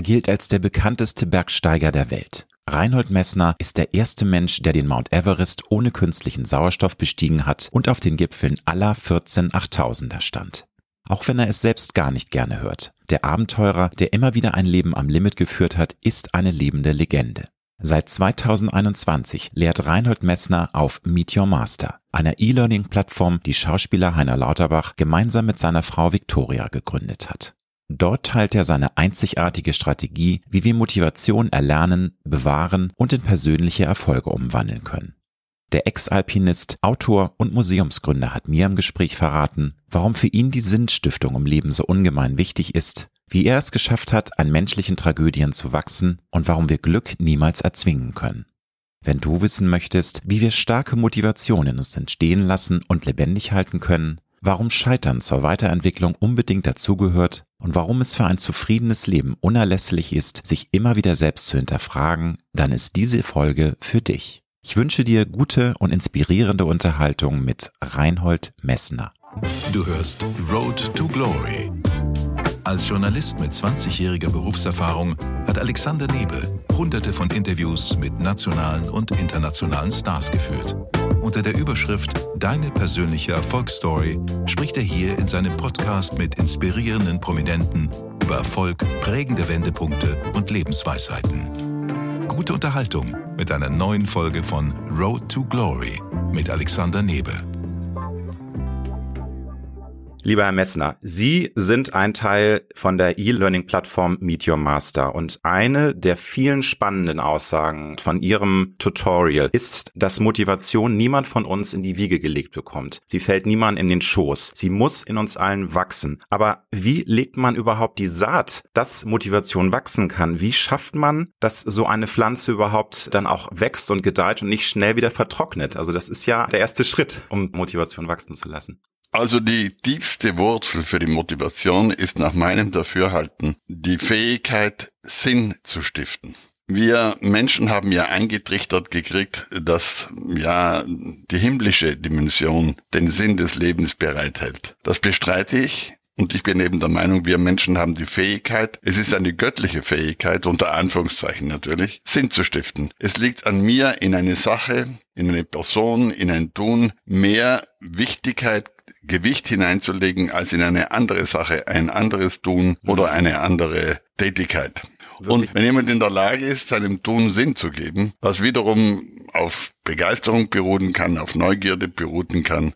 Er gilt als der bekannteste Bergsteiger der Welt. Reinhold Messner ist der erste Mensch, der den Mount Everest ohne künstlichen Sauerstoff bestiegen hat und auf den Gipfeln aller 14 8000er stand. Auch wenn er es selbst gar nicht gerne hört. Der Abenteurer, der immer wieder ein Leben am Limit geführt hat, ist eine lebende Legende. Seit 2021 lehrt Reinhold Messner auf Meet Your Master, einer E-Learning-Plattform, die Schauspieler Heiner Lauterbach gemeinsam mit seiner Frau Victoria gegründet hat. Dort teilt er seine einzigartige Strategie, wie wir Motivation erlernen, bewahren und in persönliche Erfolge umwandeln können. Der Ex-Alpinist, Autor und Museumsgründer hat mir im Gespräch verraten, warum für ihn die Sinnstiftung im Leben so ungemein wichtig ist, wie er es geschafft hat, an menschlichen Tragödien zu wachsen und warum wir Glück niemals erzwingen können. Wenn du wissen möchtest, wie wir starke Motivation in uns entstehen lassen und lebendig halten können, warum Scheitern zur Weiterentwicklung unbedingt dazugehört und warum es für ein zufriedenes Leben unerlässlich ist, sich immer wieder selbst zu hinterfragen, dann ist diese Folge für dich. Ich wünsche dir gute und inspirierende Unterhaltung mit Reinhold Messner. Du hörst Road to Glory. Als Journalist mit 20-jähriger Berufserfahrung hat Alexander Nebe hunderte von Interviews mit nationalen und internationalen Stars geführt. Unter der Überschrift Deine persönliche Erfolgsstory spricht er hier in seinem Podcast mit inspirierenden Prominenten über Erfolg, prägende Wendepunkte und Lebensweisheiten. Gute Unterhaltung mit einer neuen Folge von Road to Glory mit Alexander Nebe. Lieber Herr Messner, Sie sind ein Teil von der E-Learning-Plattform Meet Your Master und eine der vielen spannenden Aussagen von Ihrem Tutorial ist, dass Motivation niemand von uns in die Wiege gelegt bekommt. Sie fällt niemand in den Schoß. Sie muss in uns allen wachsen. Aber wie legt man überhaupt die Saat, dass Motivation wachsen kann? Wie schafft man, dass so eine Pflanze überhaupt dann auch wächst und gedeiht und nicht schnell wieder vertrocknet? Also das ist ja der erste Schritt, um Motivation wachsen zu lassen. Also die tiefste Wurzel für die Motivation ist nach meinem Dafürhalten die Fähigkeit, Sinn zu stiften. Wir Menschen haben ja eingetrichtert gekriegt, dass ja die himmlische Dimension den Sinn des Lebens bereithält. Das bestreite ich. Und ich bin eben der Meinung, wir Menschen haben die Fähigkeit, es ist eine göttliche Fähigkeit, unter Anführungszeichen natürlich, Sinn zu stiften. Es liegt an mir, in eine Sache, in eine Person, in ein Tun mehr Wichtigkeit, Gewicht hineinzulegen als in eine andere Sache, ein anderes Tun oder eine andere Tätigkeit. Und wenn jemand in der Lage ist, seinem Tun Sinn zu geben, was wiederum auf Begeisterung beruhen kann, auf Neugierde beruhen kann,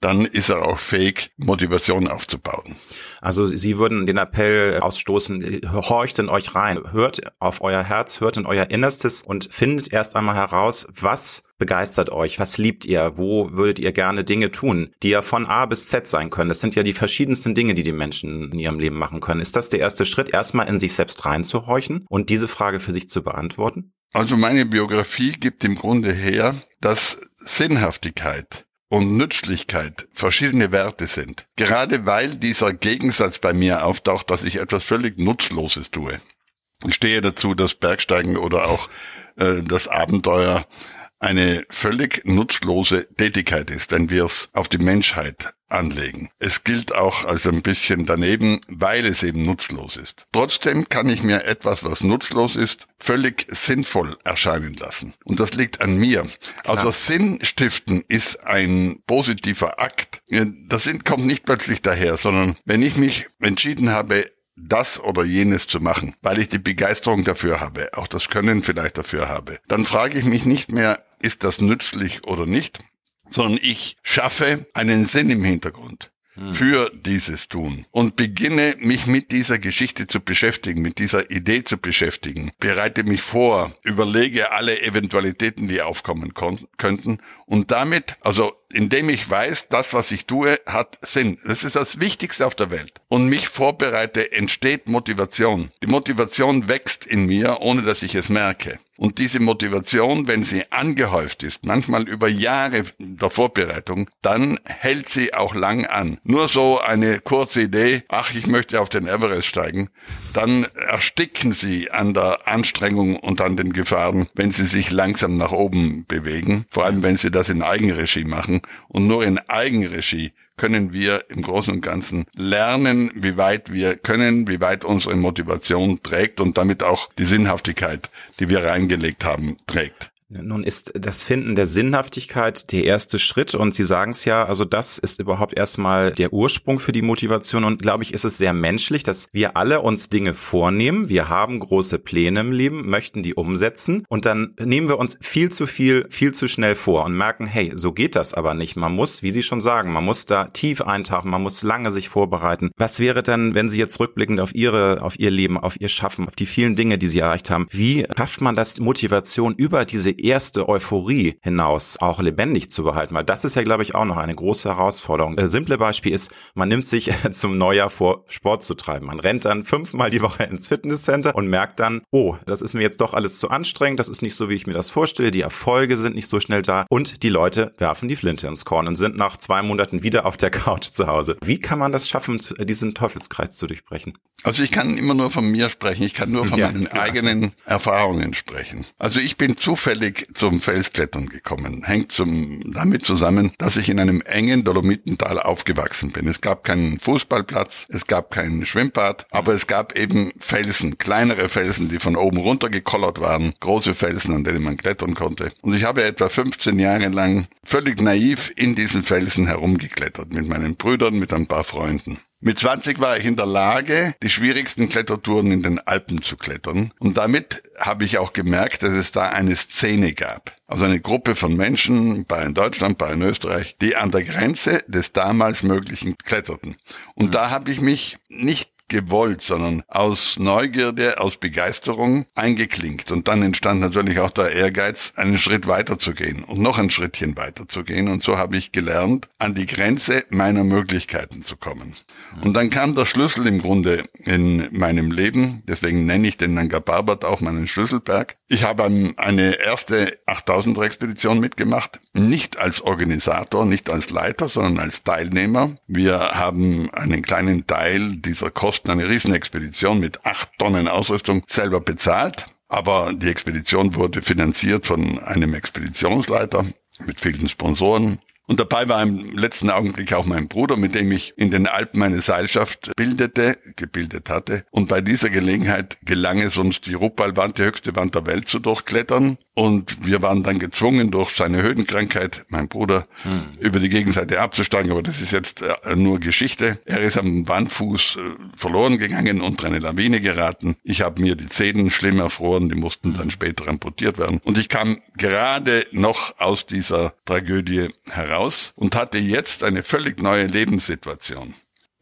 dann ist er auch fähig, Motivation aufzubauen. Also Sie würden den Appell ausstoßen, horcht in euch rein, hört auf euer Herz, hört in euer Innerstes und findet erst einmal heraus, was begeistert euch, was liebt ihr, wo würdet ihr gerne Dinge tun, die ja von A bis Z sein können. Das sind ja die verschiedensten Dinge, die die Menschen in ihrem Leben machen können. Ist das der erste Schritt, erstmal in sich selbst reinzuhorchen und diese Frage für sich zu beantworten? Also meine Biografie gibt im Grunde her, dass Sinnhaftigkeit und Nützlichkeit verschiedene Werte sind. Gerade weil dieser Gegensatz bei mir auftaucht, dass ich etwas völlig Nutzloses tue. Ich stehe dazu, dass Bergsteigen oder auch äh, das Abenteuer eine völlig nutzlose Tätigkeit ist, wenn wir es auf die Menschheit anlegen. Es gilt auch als ein bisschen daneben, weil es eben nutzlos ist. Trotzdem kann ich mir etwas, was nutzlos ist, völlig sinnvoll erscheinen lassen. Und das liegt an mir. Klar. Also Sinn stiften ist ein positiver Akt. Das Sinn kommt nicht plötzlich daher, sondern wenn ich mich entschieden habe, das oder jenes zu machen, weil ich die Begeisterung dafür habe, auch das Können vielleicht dafür habe, dann frage ich mich nicht mehr, ist das nützlich oder nicht, sondern ich schaffe einen Sinn im Hintergrund für dieses Tun und beginne mich mit dieser Geschichte zu beschäftigen, mit dieser Idee zu beschäftigen, bereite mich vor, überlege alle Eventualitäten, die aufkommen könnten und damit, also indem ich weiß, das, was ich tue, hat Sinn. Das ist das Wichtigste auf der Welt. Und mich vorbereite, entsteht Motivation. Die Motivation wächst in mir, ohne dass ich es merke. Und diese Motivation, wenn sie angehäuft ist, manchmal über Jahre der Vorbereitung, dann hält sie auch lang an. Nur so eine kurze Idee, ach, ich möchte auf den Everest steigen, dann ersticken sie an der Anstrengung und an den Gefahren, wenn sie sich langsam nach oben bewegen. Vor allem, wenn sie das in Eigenregie machen. Und nur in Eigenregie können wir im Großen und Ganzen lernen, wie weit wir können, wie weit unsere Motivation trägt und damit auch die Sinnhaftigkeit, die wir reingelegt haben, trägt. Nun ist das Finden der Sinnhaftigkeit der erste Schritt und Sie sagen es ja, also das ist überhaupt erstmal der Ursprung für die Motivation und glaube ich, ist es sehr menschlich, dass wir alle uns Dinge vornehmen. Wir haben große Pläne im Leben, möchten die umsetzen und dann nehmen wir uns viel zu viel, viel zu schnell vor und merken, hey, so geht das aber nicht. Man muss, wie Sie schon sagen, man muss da tief eintauchen, man muss lange sich vorbereiten. Was wäre dann, wenn Sie jetzt rückblickend auf Ihre, auf Ihr Leben, auf Ihr Schaffen, auf die vielen Dinge, die Sie erreicht haben, wie schafft man das Motivation über diese erste Euphorie hinaus auch lebendig zu behalten, weil das ist ja, glaube ich, auch noch eine große Herausforderung. Ein simple Beispiel ist, man nimmt sich zum Neujahr vor, Sport zu treiben. Man rennt dann fünfmal die Woche ins Fitnesscenter und merkt dann, oh, das ist mir jetzt doch alles zu anstrengend, das ist nicht so, wie ich mir das vorstelle, die Erfolge sind nicht so schnell da und die Leute werfen die Flinte ins Korn und sind nach zwei Monaten wieder auf der Couch zu Hause. Wie kann man das schaffen, diesen Teufelskreis zu durchbrechen? Also ich kann immer nur von mir sprechen, ich kann nur von ja, meinen ja. eigenen Erfahrungen sprechen. Also ich bin zufällig zufällig zum Felsklettern gekommen. Hängt zum, damit zusammen, dass ich in einem engen Dolomitental aufgewachsen bin. Es gab keinen Fußballplatz, es gab kein Schwimmbad, aber es gab eben Felsen, kleinere Felsen, die von oben runter gekollert waren, große Felsen, an denen man klettern konnte. Und ich habe etwa 15 Jahre lang völlig naiv in diesen Felsen herumgeklettert, mit meinen Brüdern, mit ein paar Freunden. Mit 20 war ich in der Lage, die schwierigsten Klettertouren in den Alpen zu klettern. Und damit habe ich auch gemerkt, dass es da eine Szene gab. Also eine Gruppe von Menschen, bei in Deutschland, bei in Österreich, die an der Grenze des damals Möglichen kletterten. Und mhm. da habe ich mich nicht gewollt, sondern aus Neugierde, aus Begeisterung eingeklinkt. Und dann entstand natürlich auch der Ehrgeiz, einen Schritt weiter zu gehen und noch ein Schrittchen weiter zu gehen. Und so habe ich gelernt, an die Grenze meiner Möglichkeiten zu kommen. Und dann kam der Schlüssel im Grunde in meinem Leben. Deswegen nenne ich den Nanga Parbat auch meinen Schlüsselberg. Ich habe eine erste 8000er Expedition mitgemacht. Nicht als Organisator, nicht als Leiter, sondern als Teilnehmer. Wir haben einen kleinen Teil dieser Kosten Kosten eine Riesenexpedition mit acht Tonnen Ausrüstung selber bezahlt. Aber die Expedition wurde finanziert von einem Expeditionsleiter mit vielen Sponsoren. Und dabei war im letzten Augenblick auch mein Bruder, mit dem ich in den Alpen meine Seilschaft bildete, gebildet hatte. Und bei dieser Gelegenheit gelang es uns, die Ruppalwand, die höchste Wand der Welt zu durchklettern. Und wir waren dann gezwungen, durch seine Höhenkrankheit, mein Bruder, hm. über die Gegenseite abzusteigen. Aber das ist jetzt äh, nur Geschichte. Er ist am Wandfuß äh, verloren gegangen, unter eine Lawine geraten. Ich habe mir die Zähne schlimm erfroren, die mussten dann später amputiert werden. Und ich kam gerade noch aus dieser Tragödie heraus und hatte jetzt eine völlig neue Lebenssituation.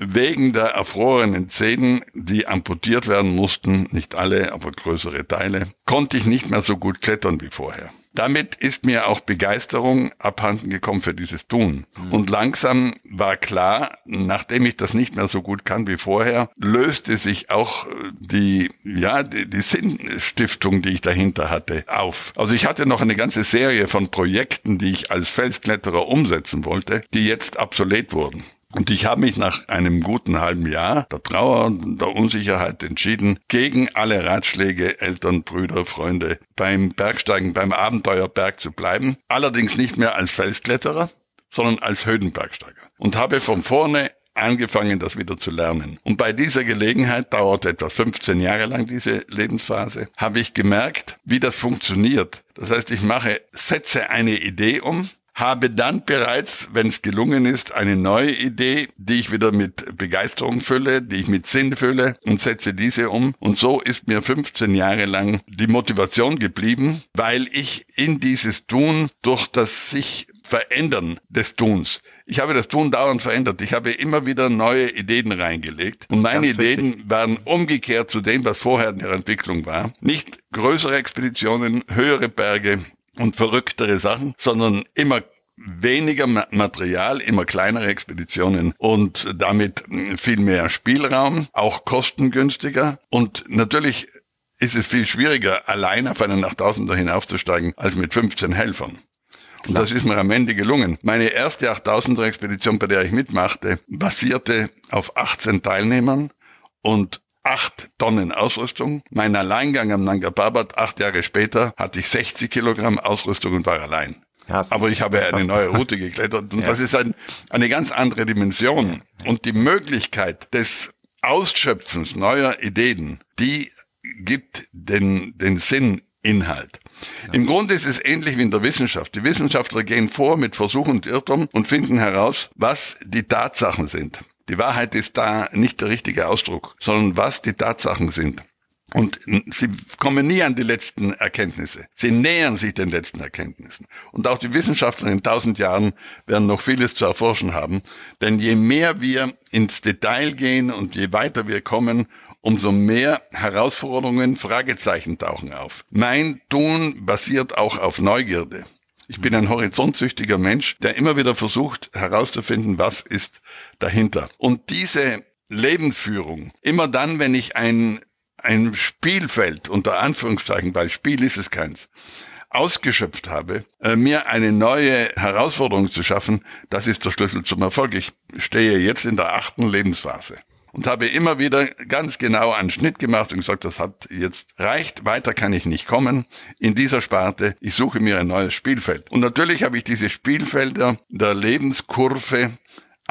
Wegen der erfrorenen Zähne, die amputiert werden mussten, nicht alle, aber größere Teile, konnte ich nicht mehr so gut klettern wie vorher. Damit ist mir auch Begeisterung abhanden gekommen für dieses Tun. Mhm. Und langsam war klar, nachdem ich das nicht mehr so gut kann wie vorher, löste sich auch die, ja, die, die Sinnstiftung, die ich dahinter hatte, auf. Also ich hatte noch eine ganze Serie von Projekten, die ich als Felskletterer umsetzen wollte, die jetzt obsolet wurden. Und ich habe mich nach einem guten halben Jahr der Trauer und der Unsicherheit entschieden, gegen alle Ratschläge Eltern, Brüder, Freunde beim Bergsteigen, beim Abenteuerberg zu bleiben. Allerdings nicht mehr als Felskletterer, sondern als Höhenbergsteiger. Und habe von vorne angefangen, das wieder zu lernen. Und bei dieser Gelegenheit, dauerte etwa 15 Jahre lang diese Lebensphase, habe ich gemerkt, wie das funktioniert. Das heißt, ich mache, setze eine Idee um, habe dann bereits, wenn es gelungen ist, eine neue Idee, die ich wieder mit Begeisterung fülle, die ich mit Sinn fülle und setze diese um. Und so ist mir 15 Jahre lang die Motivation geblieben, weil ich in dieses Tun durch das sich Verändern des Tuns. Ich habe das Tun dauernd verändert. Ich habe immer wieder neue Ideen reingelegt. Und meine Ganz Ideen wichtig. waren umgekehrt zu dem, was vorher in der Entwicklung war. Nicht größere Expeditionen, höhere Berge, und verrücktere Sachen, sondern immer weniger Material, immer kleinere Expeditionen und damit viel mehr Spielraum, auch kostengünstiger und natürlich ist es viel schwieriger, allein auf einen Nachttausender hinaufzusteigen, als mit 15 Helfern. Und das ist mir am Ende gelungen. Meine erste 8000er Expedition, bei der ich mitmachte, basierte auf 18 Teilnehmern und acht Tonnen Ausrüstung. Mein Alleingang am Nanga Parbat, acht Jahre später, hatte ich 60 Kilogramm Ausrüstung und war allein. Ja, Aber ich habe eine neue Route geklettert und ja. das ist ein, eine ganz andere Dimension. Und die Möglichkeit des Ausschöpfens neuer Ideen, die gibt den, den Sinninhalt. Ja. Im Grunde ist es ähnlich wie in der Wissenschaft. Die Wissenschaftler gehen vor mit Versuch und Irrtum und finden heraus, was die Tatsachen sind. Die Wahrheit ist da nicht der richtige Ausdruck, sondern was die Tatsachen sind. Und sie kommen nie an die letzten Erkenntnisse. Sie nähern sich den letzten Erkenntnissen. Und auch die Wissenschaftler in tausend Jahren werden noch vieles zu erforschen haben. Denn je mehr wir ins Detail gehen und je weiter wir kommen, umso mehr Herausforderungen, Fragezeichen tauchen auf. Mein Tun basiert auch auf Neugierde. Ich bin ein horizontsüchtiger Mensch, der immer wieder versucht herauszufinden, was ist dahinter. Und diese Lebensführung, immer dann, wenn ich ein ein Spielfeld, unter Anführungszeichen, weil Spiel ist es keins, ausgeschöpft habe, äh, mir eine neue Herausforderung zu schaffen, das ist der Schlüssel zum Erfolg. Ich stehe jetzt in der achten Lebensphase und habe immer wieder ganz genau einen Schnitt gemacht und gesagt, das hat jetzt reicht, weiter kann ich nicht kommen in dieser Sparte. Ich suche mir ein neues Spielfeld. Und natürlich habe ich diese Spielfelder der Lebenskurve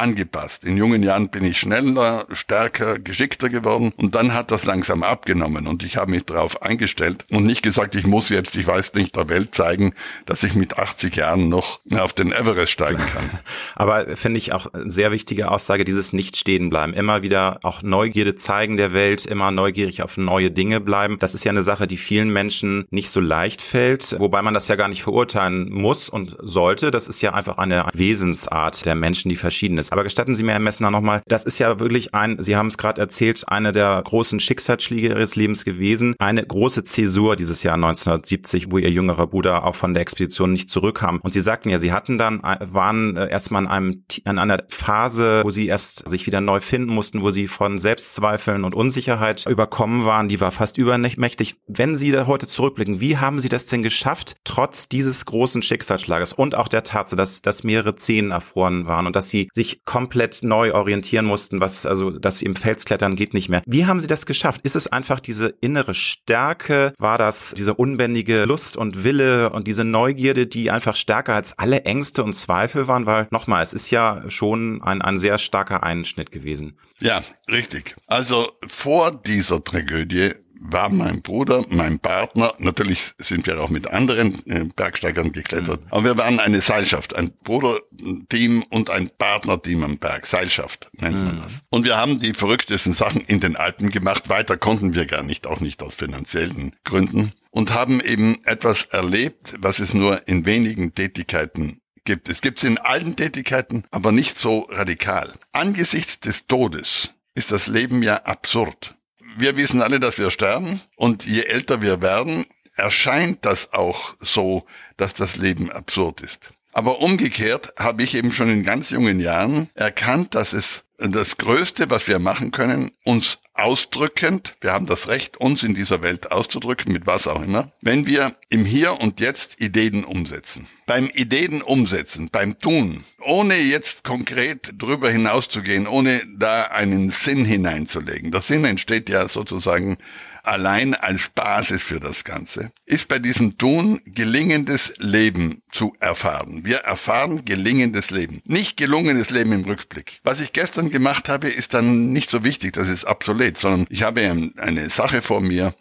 angepasst. In jungen Jahren bin ich schneller, stärker, geschickter geworden und dann hat das langsam abgenommen und ich habe mich darauf eingestellt und nicht gesagt, ich muss jetzt, ich weiß nicht, der Welt zeigen, dass ich mit 80 Jahren noch auf den Everest steigen kann. Aber finde ich auch sehr wichtige Aussage, dieses nicht stehen bleiben, immer wieder auch Neugierde zeigen der Welt, immer neugierig auf neue Dinge bleiben. Das ist ja eine Sache, die vielen Menschen nicht so leicht fällt, wobei man das ja gar nicht verurteilen muss und sollte. Das ist ja einfach eine Wesensart der Menschen, die verschieden ist. Aber gestatten Sie mir, Herr Messner, nochmal, das ist ja wirklich ein, Sie haben es gerade erzählt, eine der großen Schicksalsschläge Ihres Lebens gewesen. Eine große Zäsur dieses Jahr 1970, wo Ihr jüngerer Bruder auch von der Expedition nicht zurückkam. Und Sie sagten ja, Sie hatten dann, äh, waren äh, erstmal in einem, in einer Phase, wo Sie erst sich wieder neu finden mussten, wo Sie von Selbstzweifeln und Unsicherheit überkommen waren. Die war fast übermächtig. Wenn Sie da heute zurückblicken, wie haben Sie das denn geschafft, trotz dieses großen Schicksalsschlages und auch der Tatsache, dass, dass mehrere Zehen erfroren waren und dass Sie sich komplett neu orientieren mussten, was also sie im Felsklettern geht nicht mehr. Wie haben sie das geschafft? Ist es einfach diese innere Stärke? War das diese unbändige Lust und Wille und diese Neugierde, die einfach stärker als alle Ängste und Zweifel waren? Weil nochmal, es ist ja schon ein, ein sehr starker Einschnitt gewesen. Ja, richtig. Also vor dieser Tragödie war mein Bruder, mein Partner, natürlich sind wir auch mit anderen äh, Bergsteigern geklettert, mhm. aber wir waren eine Seilschaft, ein Bruderteam und ein Partnerteam am Berg, Seilschaft nennt mhm. man das. Und wir haben die verrücktesten Sachen in den Alpen gemacht, weiter konnten wir gar nicht, auch nicht aus finanziellen Gründen und haben eben etwas erlebt, was es nur in wenigen Tätigkeiten gibt. Es gibt es in allen Tätigkeiten, aber nicht so radikal. Angesichts des Todes ist das Leben ja absurd wir wissen alle, dass wir sterben und je älter wir werden, erscheint das auch so, dass das Leben absurd ist. Aber umgekehrt habe ich eben schon in ganz jungen Jahren erkannt, dass es das Größte, was wir machen können, uns ausdrückend, wir haben das Recht, uns in dieser Welt auszudrücken, mit was auch immer, wenn wir im Hier und Jetzt Ideen umsetzen. Beim Ideen umsetzen, beim Tun, ohne jetzt konkret drüber hinauszugehen, ohne da einen Sinn hineinzulegen. Der Sinn entsteht ja sozusagen allein als Basis für das Ganze, ist bei diesem Tun gelingendes Leben zu erfahren. Wir erfahren gelingendes Leben, nicht gelungenes Leben im Rückblick. Was ich gestern gemacht habe, ist dann nicht so wichtig, das ist obsolet, sondern ich habe eine Sache vor mir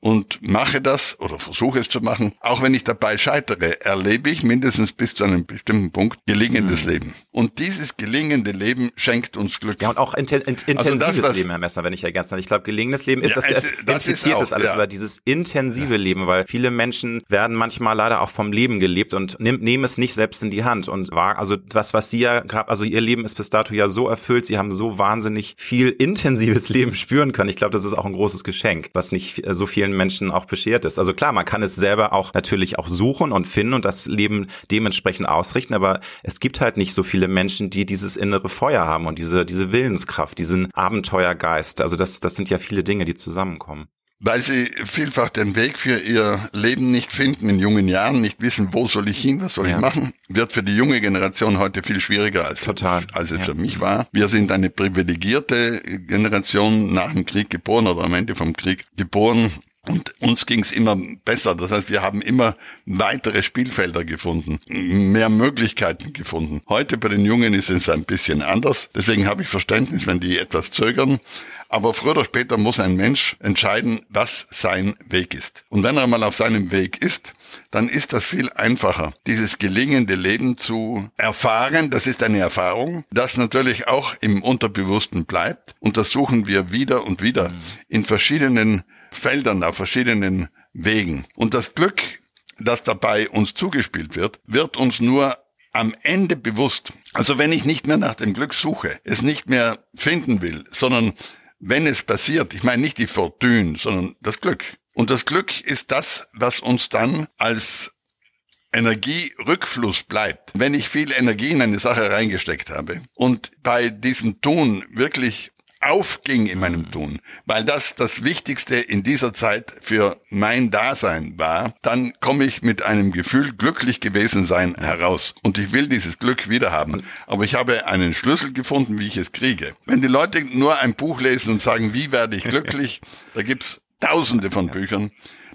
und mache das oder versuche es zu machen. Auch wenn ich dabei scheitere, erlebe ich mindestens bis zu einem bestimmten Punkt gelingendes mhm. Leben. Und dieses gelingende Leben schenkt uns Glück. Ja, und auch inten int also intensives das, Leben, Herr Messer, wenn ich ergänzen darf. Ich glaube, gelingendes Leben ist ja, das, es, das impliziert ist alles, ja. dieses intensive ja. Leben, weil viele Menschen werden manchmal leider auch vom Leben gelebt und nehmen, nehmen es nicht selbst in die Hand. Und war, also was, was Sie ja gerade, also Ihr Leben ist bis dato ja so erfüllt, Sie haben so wahnsinnig viel intensives Leben spüren können. Ich glaube, das ist auch ein großes Geschenk, was nicht so vielen vielen Menschen auch beschert ist. Also klar, man kann es selber auch natürlich auch suchen und finden und das Leben dementsprechend ausrichten, aber es gibt halt nicht so viele Menschen, die dieses innere Feuer haben und diese, diese Willenskraft, diesen Abenteuergeist. Also das, das sind ja viele Dinge, die zusammenkommen weil sie vielfach den Weg für ihr Leben nicht finden, in jungen Jahren nicht wissen, wo soll ich hin, was soll ja. ich machen, wird für die junge Generation heute viel schwieriger als, Total. als es ja. für mich war. Wir sind eine privilegierte Generation nach dem Krieg geboren oder am Ende vom Krieg geboren Und uns ging es immer besser. Das heißt, wir haben immer weitere Spielfelder gefunden, mehr Möglichkeiten gefunden. Heute bei den Jungen ist es ein bisschen anders. Deswegen habe ich Verständnis, wenn die etwas zögern. Aber früher oder später muss ein Mensch entscheiden, was sein Weg ist. Und wenn er mal auf seinem Weg ist, dann ist das viel einfacher, dieses gelingende Leben zu erfahren. Das ist eine Erfahrung, das natürlich auch im Unterbewussten bleibt. Und das suchen wir wieder und wieder mhm. in verschiedenen Feldern, auf verschiedenen Wegen. Und das Glück, das dabei uns zugespielt wird, wird uns nur am Ende bewusst. Also wenn ich nicht mehr nach dem Glück suche, es nicht mehr finden will, sondern wenn es passiert, ich meine nicht die Fortune, sondern das Glück. Und das Glück ist das, was uns dann als Energierückfluss bleibt. Wenn ich viel Energie in eine Sache reingesteckt habe und bei diesem Tun wirklich aufging in meinem Tun, weil das das Wichtigste in dieser Zeit für mein Dasein war, dann komme ich mit einem Gefühl glücklich gewesen sein heraus. Und ich will dieses Glück wieder haben. Aber ich habe einen Schlüssel gefunden, wie ich es kriege. Wenn die Leute nur ein Buch lesen und sagen, wie werde ich glücklich, da gibt's tausende von Büchern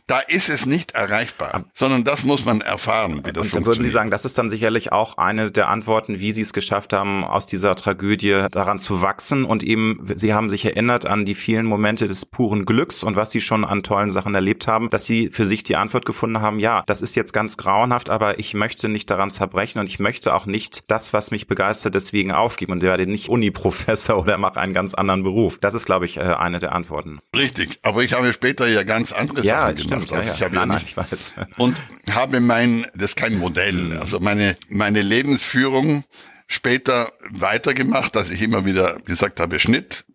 da ist es nicht erreichbar, sondern das muss man erfahren, wie das Und dann würden Sie sagen, das ist dann sicherlich auch eine der Antworten, wie Sie es geschafft haben, aus dieser Tragödie daran zu wachsen und eben, Sie haben sich erinnert an die vielen Momente des puren Glücks und was Sie schon an tollen Sachen erlebt haben, dass Sie für sich die Antwort gefunden haben, ja, das ist jetzt ganz grauenhaft, aber ich möchte nicht daran zerbrechen und ich möchte auch nicht das, was mich begeistert, deswegen aufgeben und werde nicht Uni-Professor oder mache einen ganz anderen Beruf. Das ist, glaube ich, äh, eine der Antworten. Richtig, aber ich habe später ja ganz andere ja, Sachen gemacht stimmt. Also ja, ich habe nein, nein, ich weiß. Und habe mein, das ist kein Modell, mhm. also meine, meine Lebensführung später weitergemacht, dass ich immer wieder gesagt habe, Schnitt,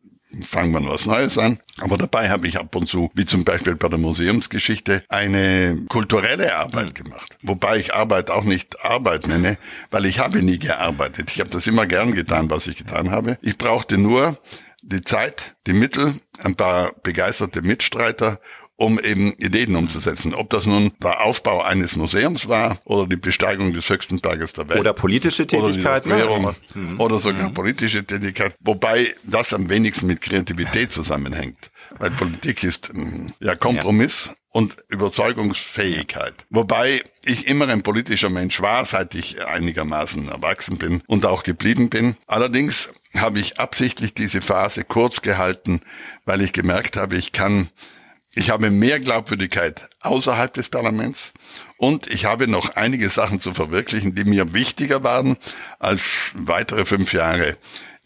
fangen wir was Neues an. Aber dabei habe ich ab und zu, wie zum Beispiel bei der Museumsgeschichte, eine kulturelle Arbeit mhm. gemacht. Wobei ich Arbeit auch nicht Arbeit nenne, weil ich habe nie gearbeitet. Ich habe das immer gern getan, was ich getan habe. Ich brauchte nur die Zeit, die Mittel, ein paar begeisterte Mitstreiter um eben Ideen umzusetzen. Ob das nun der Aufbau eines Museums war oder die Besteigung des höchsten Berges der Welt. Oder politische Tätigkeit. Oder, Währung, mhm. oder sogar mhm. politische Tätigkeit. Wobei das am wenigsten mit Kreativität zusammenhängt. Weil Politik ist mm, ja Kompromiss ja. und Überzeugungsfähigkeit. Wobei ich immer ein politischer Mensch war, seit ich einigermaßen erwachsen bin und auch geblieben bin. Allerdings habe ich absichtlich diese Phase kurz gehalten, weil ich gemerkt habe, ich kann ich habe mehr Glaubwürdigkeit außerhalb des Parlaments und ich habe noch einige Sachen zu verwirklichen, die mir wichtiger waren als weitere fünf Jahre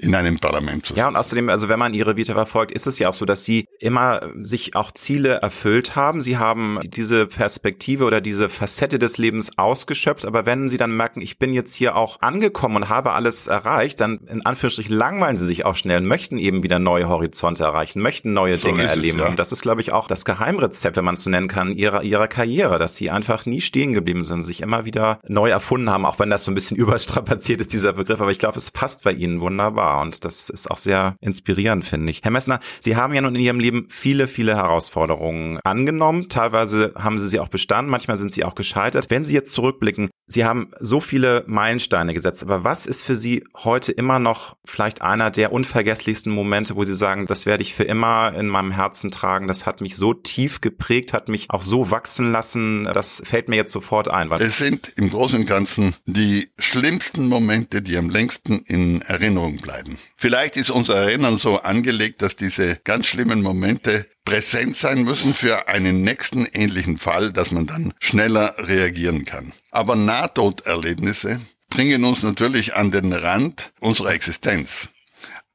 in einem Parlament zu sein. Ja, und außerdem, also wenn man ihre Vita verfolgt, ist es ja auch so, dass sie immer sich auch Ziele erfüllt haben. Sie haben diese Perspektive oder diese Facette des Lebens ausgeschöpft, aber wenn sie dann merken, ich bin jetzt hier auch angekommen und habe alles erreicht, dann in Anführungsstrichen langweilen sie sich auch schnell und möchten eben wieder neue Horizonte erreichen, möchten neue so Dinge erleben. Es, ja. Und das ist, glaube ich, auch das Geheimrezept, wenn man es so nennen kann, ihrer, ihrer Karriere, dass sie einfach nie stehen geblieben sind, sich immer wieder neu erfunden haben, auch wenn das so ein bisschen überstrapaziert ist, dieser Begriff. Aber ich glaube, es passt bei ihnen wunderbar und das ist auch sehr inspirierend, finde ich. Herr Messner, Sie haben ja nun in Ihrem Leben viele, viele Herausforderungen angenommen. Teilweise haben Sie sie auch bestanden, manchmal sind Sie auch gescheitert. Wenn Sie jetzt zurückblicken, Sie haben so viele Meilensteine gesetzt, aber was ist für Sie heute immer noch vielleicht einer der unvergesslichsten Momente, wo Sie sagen, das werde ich für immer in meinem Herzen tragen, das hat mich so tief geprägt, hat mich auch so wachsen lassen, das fällt mir jetzt sofort ein. Es sind im Großen und Ganzen die schlimmsten Momente, die am längsten in Erinnerung bleiben. Vielleicht ist unser Erinnern so angelegt, dass diese ganz schlimmen Momente präsent sein müssen für einen nächsten ähnlichen Fall, dass man dann schneller reagieren kann. Aber Nahtoderlebnisse bringen uns natürlich an den Rand unserer Existenz.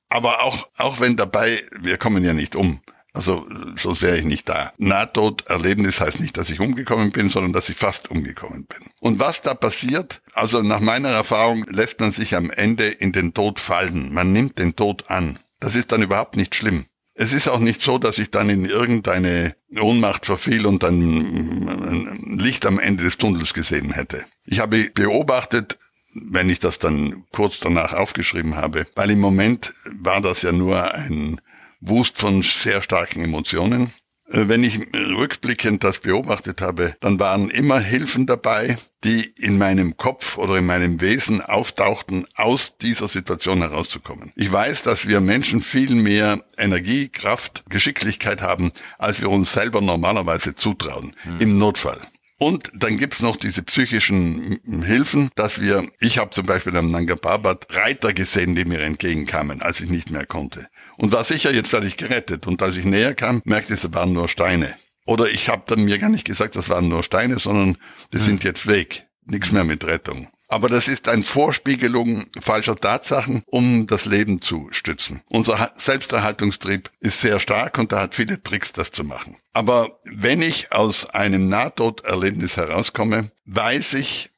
Aber auch, auch wenn dabei, wir kommen ja nicht um. Also sonst wäre ich nicht da. Nahtoderlebnis heißt nicht, dass ich umgekommen bin, sondern dass ich fast umgekommen bin. Und was da passiert, also nach meiner Erfahrung lässt man sich am Ende in den Tod fallen. Man nimmt den Tod an. Das ist dann überhaupt nicht schlimm. Es ist auch nicht so, dass ich dann in irgendeine Ohnmacht verfiel und dann ein Licht am Ende des Tunnels gesehen hätte. Ich habe beobachtet, wenn ich das dann kurz danach aufgeschrieben habe, weil im Moment war das ja nur ein Wust von sehr starken Emotionen. Äh, wenn ich rückblickend das beobachtet habe, dann waren immer Hilfen dabei, die in meinem Kopf oder in meinem Wesen auftauchten, aus dieser Situation herauszukommen. Ich weiß, dass wir Menschen viel mehr Energie, Kraft, Geschicklichkeit haben, als wir uns selber normalerweise zutrauen, mhm. im Notfall. Und dann gibt's noch diese psychischen Hilfen, dass wir, ich habe zum Beispiel am Nanga Parbat Reiter gesehen, die mir entgegenkamen, als ich nicht mehr konnte. Und war sicher, jetzt werde ich gerettet. Und als ich näher kam, merkte ich, es waren nur Steine. Oder ich habe dann mir gar nicht gesagt, das waren nur Steine, sondern die sind jetzt weg. Nichts mehr mit Rettung. Aber das ist eine Vorspiegelung falscher Tatsachen, um das Leben zu stützen. Unser Selbsterhaltungstrieb ist sehr stark und da hat viele Tricks, das zu machen. Aber wenn ich aus einem Nahtoderlebnis herauskomme, weiß ich,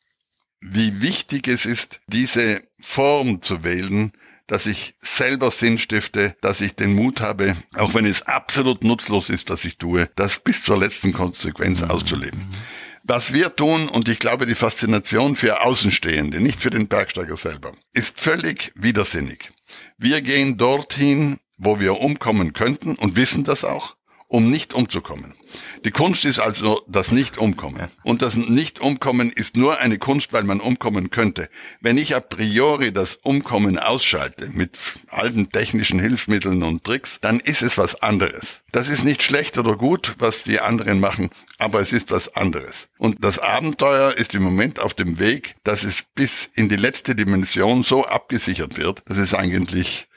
wie wichtig es ist, diese Form zu wählen, dass ich selber Sinn stifte, dass ich den Mut habe, auch wenn es absolut nutzlos ist, was ich tue, das bis zur letzten Konsequenz auszuleben. Was wir tun, und ich glaube, die Faszination für Außenstehende, nicht für den Bergsteiger selber, ist völlig widersinnig. Wir gehen dorthin, wo wir umkommen könnten und wissen das auch um nicht umzukommen. Die Kunst ist also das Nicht-Umkommen. Und das Nicht-Umkommen ist nur eine Kunst, weil man umkommen könnte. Wenn ich a priori das Umkommen ausschalte mit alten technischen Hilfsmitteln und Tricks, dann ist es was anderes. Das ist nicht schlecht oder gut, was die anderen machen, aber es ist was anderes. Und das Abenteuer ist im Moment auf dem Weg, dass es bis in die letzte Dimension so abgesichert wird, dass es eigentlich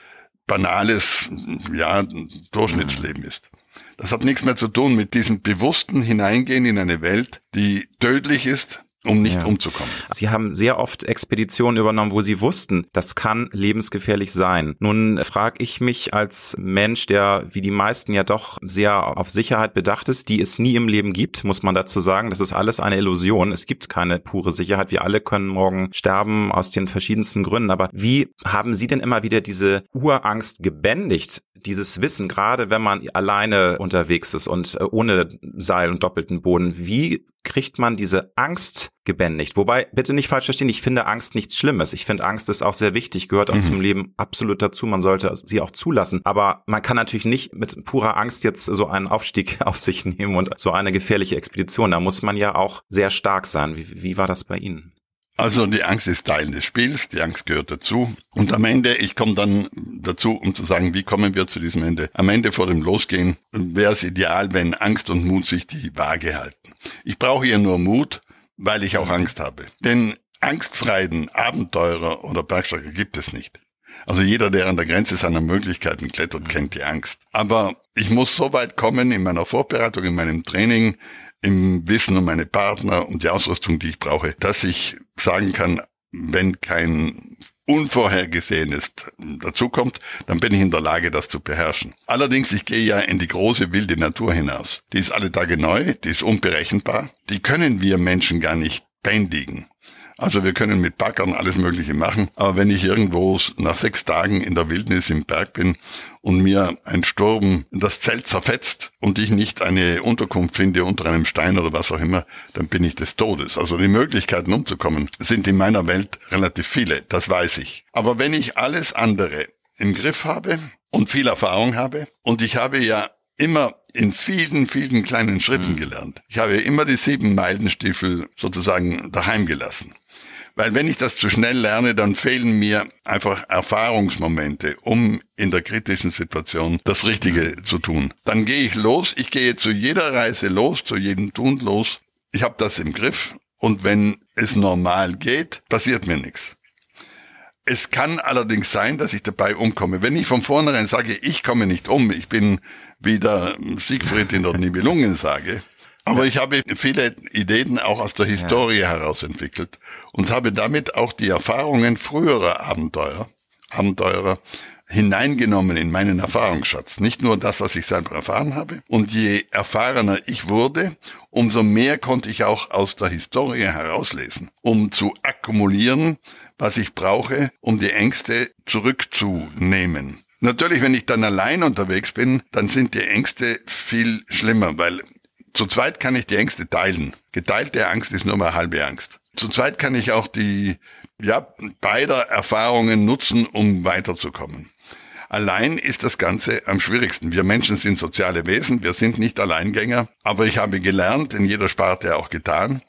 banales, ja, Durchschnittsleben ist. Das hat nichts mehr zu tun mit diesem bewussten Hineingehen in eine Welt, die tödlich ist, um nicht ja. umzukommen. Sie haben sehr oft Expeditionen übernommen, wo Sie wussten, das kann lebensgefährlich sein. Nun frage ich mich als Mensch, der wie die meisten ja doch sehr auf Sicherheit bedacht ist, die es nie im Leben gibt, muss man dazu sagen. Das ist alles eine Illusion. Es gibt keine pure Sicherheit. Wir alle können morgen sterben aus den verschiedensten Gründen. Aber wie haben Sie denn immer wieder diese Urangst gebändigt? dieses Wissen, gerade wenn man alleine unterwegs ist und äh, ohne Seil und doppelten Boden, wie kriegt man diese Angst gebändigt? Wobei, bitte nicht falsch verstehen, ich finde Angst nichts Schlimmes. Ich finde Angst ist auch sehr wichtig, gehört auch mhm. zum Leben absolut dazu. Man sollte sie auch zulassen. Aber man kann natürlich nicht mit purer Angst jetzt so einen Aufstieg auf sich nehmen und so eine gefährliche Expedition. Da muss man ja auch sehr stark sein. Wie, wie war das bei Ihnen? Also die Angst ist Teil des Spiels, die Angst gehört dazu. Und am Ende, ich komme dann dazu, um zu sagen, wie kommen wir zu diesem Ende. Am Ende vor dem Losgehen wäre es ideal, wenn Angst und Mut sich die Waage halten. Ich brauche hier nur Mut, weil ich auch Angst habe. Denn angstfreien Abenteurer oder Bergsteiger gibt es nicht. Also jeder, der an der Grenze seiner Möglichkeiten klettert, kennt die Angst. Aber ich muss so weit kommen in meiner Vorbereitung, in meinem Training, im Wissen um meine Partner und die Ausrüstung, die ich brauche, dass ich sagen kann, wenn kein Unvorhergesehenes dazukommt, dann bin ich in der Lage, das zu beherrschen. Allerdings, ich gehe ja in die große wilde Natur hinaus. Die ist alle Tage neu, die ist unberechenbar. Die können wir Menschen gar nicht bändigen. Also wir können mit Backern alles Mögliche machen, aber wenn ich irgendwo nach sechs Tagen in der Wildnis im Berg bin und mir ein Sturm das Zelt zerfetzt und ich nicht eine Unterkunft finde unter einem Stein oder was auch immer, dann bin ich des Todes. Also die Möglichkeiten umzukommen sind in meiner Welt relativ viele, das weiß ich. Aber wenn ich alles andere im Griff habe und viel Erfahrung habe und ich habe ja immer in vielen, vielen kleinen Schritten mhm. gelernt. Ich habe immer die sieben Meilenstiefel sozusagen daheim gelassen. Weil wenn ich das zu schnell lerne, dann fehlen mir einfach Erfahrungsmomente, um in der kritischen Situation das Richtige zu tun. Dann gehe ich los, ich gehe zu jeder Reise los, zu jedem Tun los. Ich habe das im Griff und wenn es normal geht, passiert mir nichts. Es kann allerdings sein, dass ich dabei umkomme. Wenn ich von vornherein sage, ich komme nicht um, ich bin wie der Siegfried in der Nibelungen sage, aber ich habe viele Ideen auch aus der Historie ja. heraus entwickelt und habe damit auch die Erfahrungen früherer Abenteuer, Abenteurer hineingenommen in meinen Erfahrungsschatz. Nicht nur das, was ich selber erfahren habe. Und je erfahrener ich wurde, umso mehr konnte ich auch aus der Historie herauslesen, um zu akkumulieren, was ich brauche, um die Ängste zurückzunehmen. Natürlich, wenn ich dann allein unterwegs bin, dann sind die Ängste viel schlimmer, weil zu zweit kann ich die Ängste teilen. Geteilte Angst ist nur mal halbe Angst. Zu zweit kann ich auch die, ja, beider Erfahrungen nutzen, um weiterzukommen. Allein ist das Ganze am schwierigsten. Wir Menschen sind soziale Wesen, wir sind nicht Alleingänger, aber ich habe gelernt, in jeder Sparte auch getan,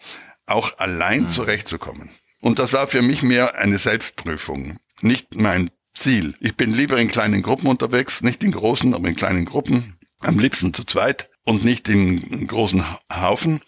auch allein mhm. zurechtzukommen. Und das war für mich mehr eine Selbstprüfung, nicht mein Ziel. Ich bin lieber in kleinen Gruppen unterwegs, nicht in großen, aber in kleinen Gruppen, am liebsten zu zweit und nicht in großen Haufen.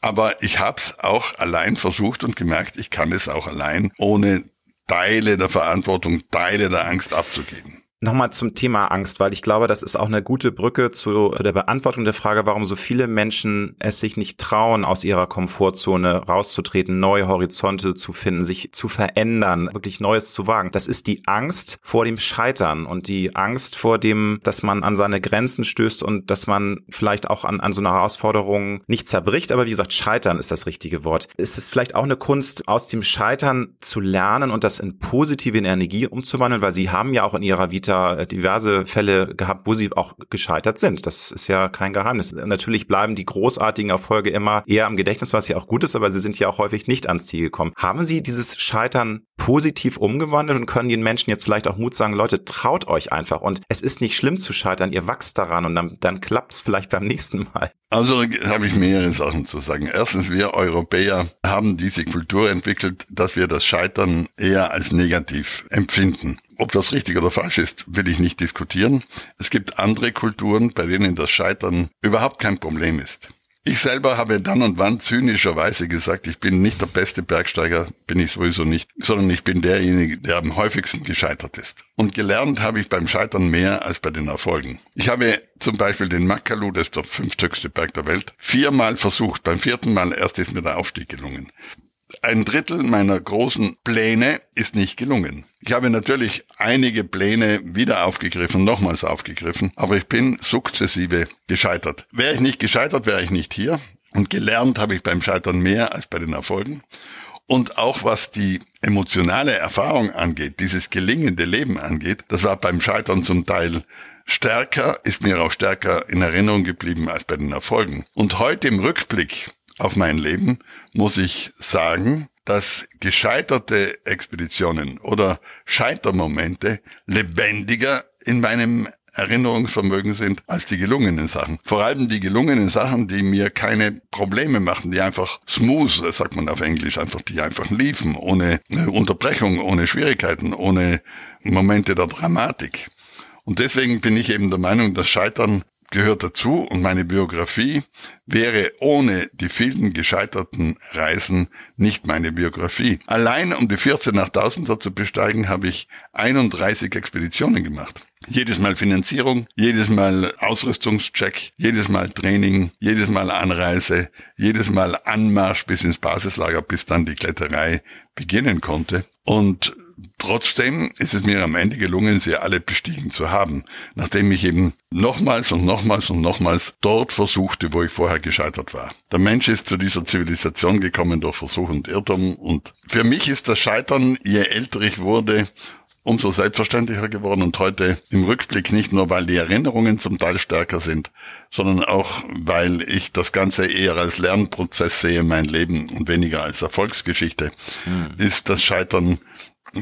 Aber ich habe es auch allein versucht und gemerkt, ich kann es auch allein, ohne Teile der Verantwortung, Teile der Angst abzugeben. Nochmal zum Thema Angst, weil ich glaube, das ist auch eine gute Brücke zu der Beantwortung der Frage, warum so viele Menschen es sich nicht trauen, aus ihrer Komfortzone rauszutreten, neue Horizonte zu finden, sich zu verändern, wirklich Neues zu wagen. Das ist die Angst vor dem Scheitern und die Angst vor dem, dass man an seine Grenzen stößt und dass man vielleicht auch an, an so einer Herausforderung nicht zerbricht. Aber wie gesagt, Scheitern ist das richtige Wort. Ist es vielleicht auch eine Kunst, aus dem Scheitern zu lernen und das in positive Energie umzuwandeln, weil Sie haben ja auch in Ihrer Vita ja diverse Fälle gehabt, wo sie auch gescheitert sind. Das ist ja kein Geheimnis. Natürlich bleiben die großartigen Erfolge immer eher am Gedächtnis, was ja auch gut ist, aber sie sind ja auch häufig nicht ans Ziel gekommen. Haben Sie dieses Scheitern positiv umgewandelt und können den Menschen jetzt vielleicht auch Mut sagen, Leute, traut euch einfach und es ist nicht schlimm zu scheitern, ihr wachst daran und dann, dann klappt es vielleicht beim nächsten Mal. Also habe ich mehrere Sachen zu sagen. Erstens, wir Europäer haben diese Kultur entwickelt, dass wir das Scheitern eher als negativ empfinden. Ob das richtig oder falsch ist, will ich nicht diskutieren. Es gibt andere Kulturen, bei denen das Scheitern überhaupt kein Problem ist. Ich selber habe dann und wann zynischerweise gesagt, ich bin nicht der beste Bergsteiger, bin ich sowieso nicht, sondern ich bin derjenige, der am häufigsten gescheitert ist. Und gelernt habe ich beim Scheitern mehr als bei den Erfolgen. Ich habe zum Beispiel den Makalu, das ist der fünfthöchste Berg der Welt, viermal versucht. Beim vierten Mal erst ist mir der Aufstieg gelungen ein Drittel meiner großen Pläne ist nicht gelungen. Ich habe natürlich einige Pläne wieder aufgegriffen, nochmals aufgegriffen, aber ich bin sukzessive gescheitert. Wäre ich nicht gescheitert, wäre ich nicht hier. Und gelernt habe ich beim Scheitern mehr als bei den Erfolgen. Und auch was die emotionale Erfahrung angeht, dieses gelingende Leben angeht, das war beim Scheitern zum Teil stärker, ist mir auch stärker in Erinnerung geblieben als bei den Erfolgen. Und heute im Rückblick auf mein Leben, muss ich sagen, dass gescheiterte Expeditionen oder Scheitermomente lebendiger in meinem Erinnerungsvermögen sind als die gelungenen Sachen. Vor allem die gelungenen Sachen, die mir keine Probleme machen, die einfach smooth, sagt man auf Englisch, einfach die einfach liefen, ohne Unterbrechung, ohne Schwierigkeiten, ohne Momente der Dramatik. Und deswegen bin ich eben der Meinung, dass Scheitern gehört dazu und meine Biografie wäre ohne die vielen gescheiterten Reisen nicht meine Biografie. Allein um die 14 nach 1000er zu besteigen, habe ich 31 Expeditionen gemacht. Jedes Mal Finanzierung, jedes Mal Ausrüstungscheck, jedes Mal Training, jedes Mal Anreise, jedes Mal Anmarsch bis ins Basislager, bis dann die Kletterei beginnen konnte. Und Trotzdem ist es mir am Ende gelungen, sie alle bestiegen zu haben, nachdem ich eben nochmals und nochmals und nochmals dort versuchte, wo ich vorher gescheitert war. Der Mensch ist zu dieser Zivilisation gekommen durch Versuch und Irrtum und für mich ist das Scheitern, je älter ich wurde, umso selbstverständlicher geworden und heute im Rückblick nicht nur, weil die Erinnerungen zum Teil stärker sind, sondern auch, weil ich das Ganze eher als Lernprozess sehe, mein Leben und weniger als Erfolgsgeschichte, hm. ist das Scheitern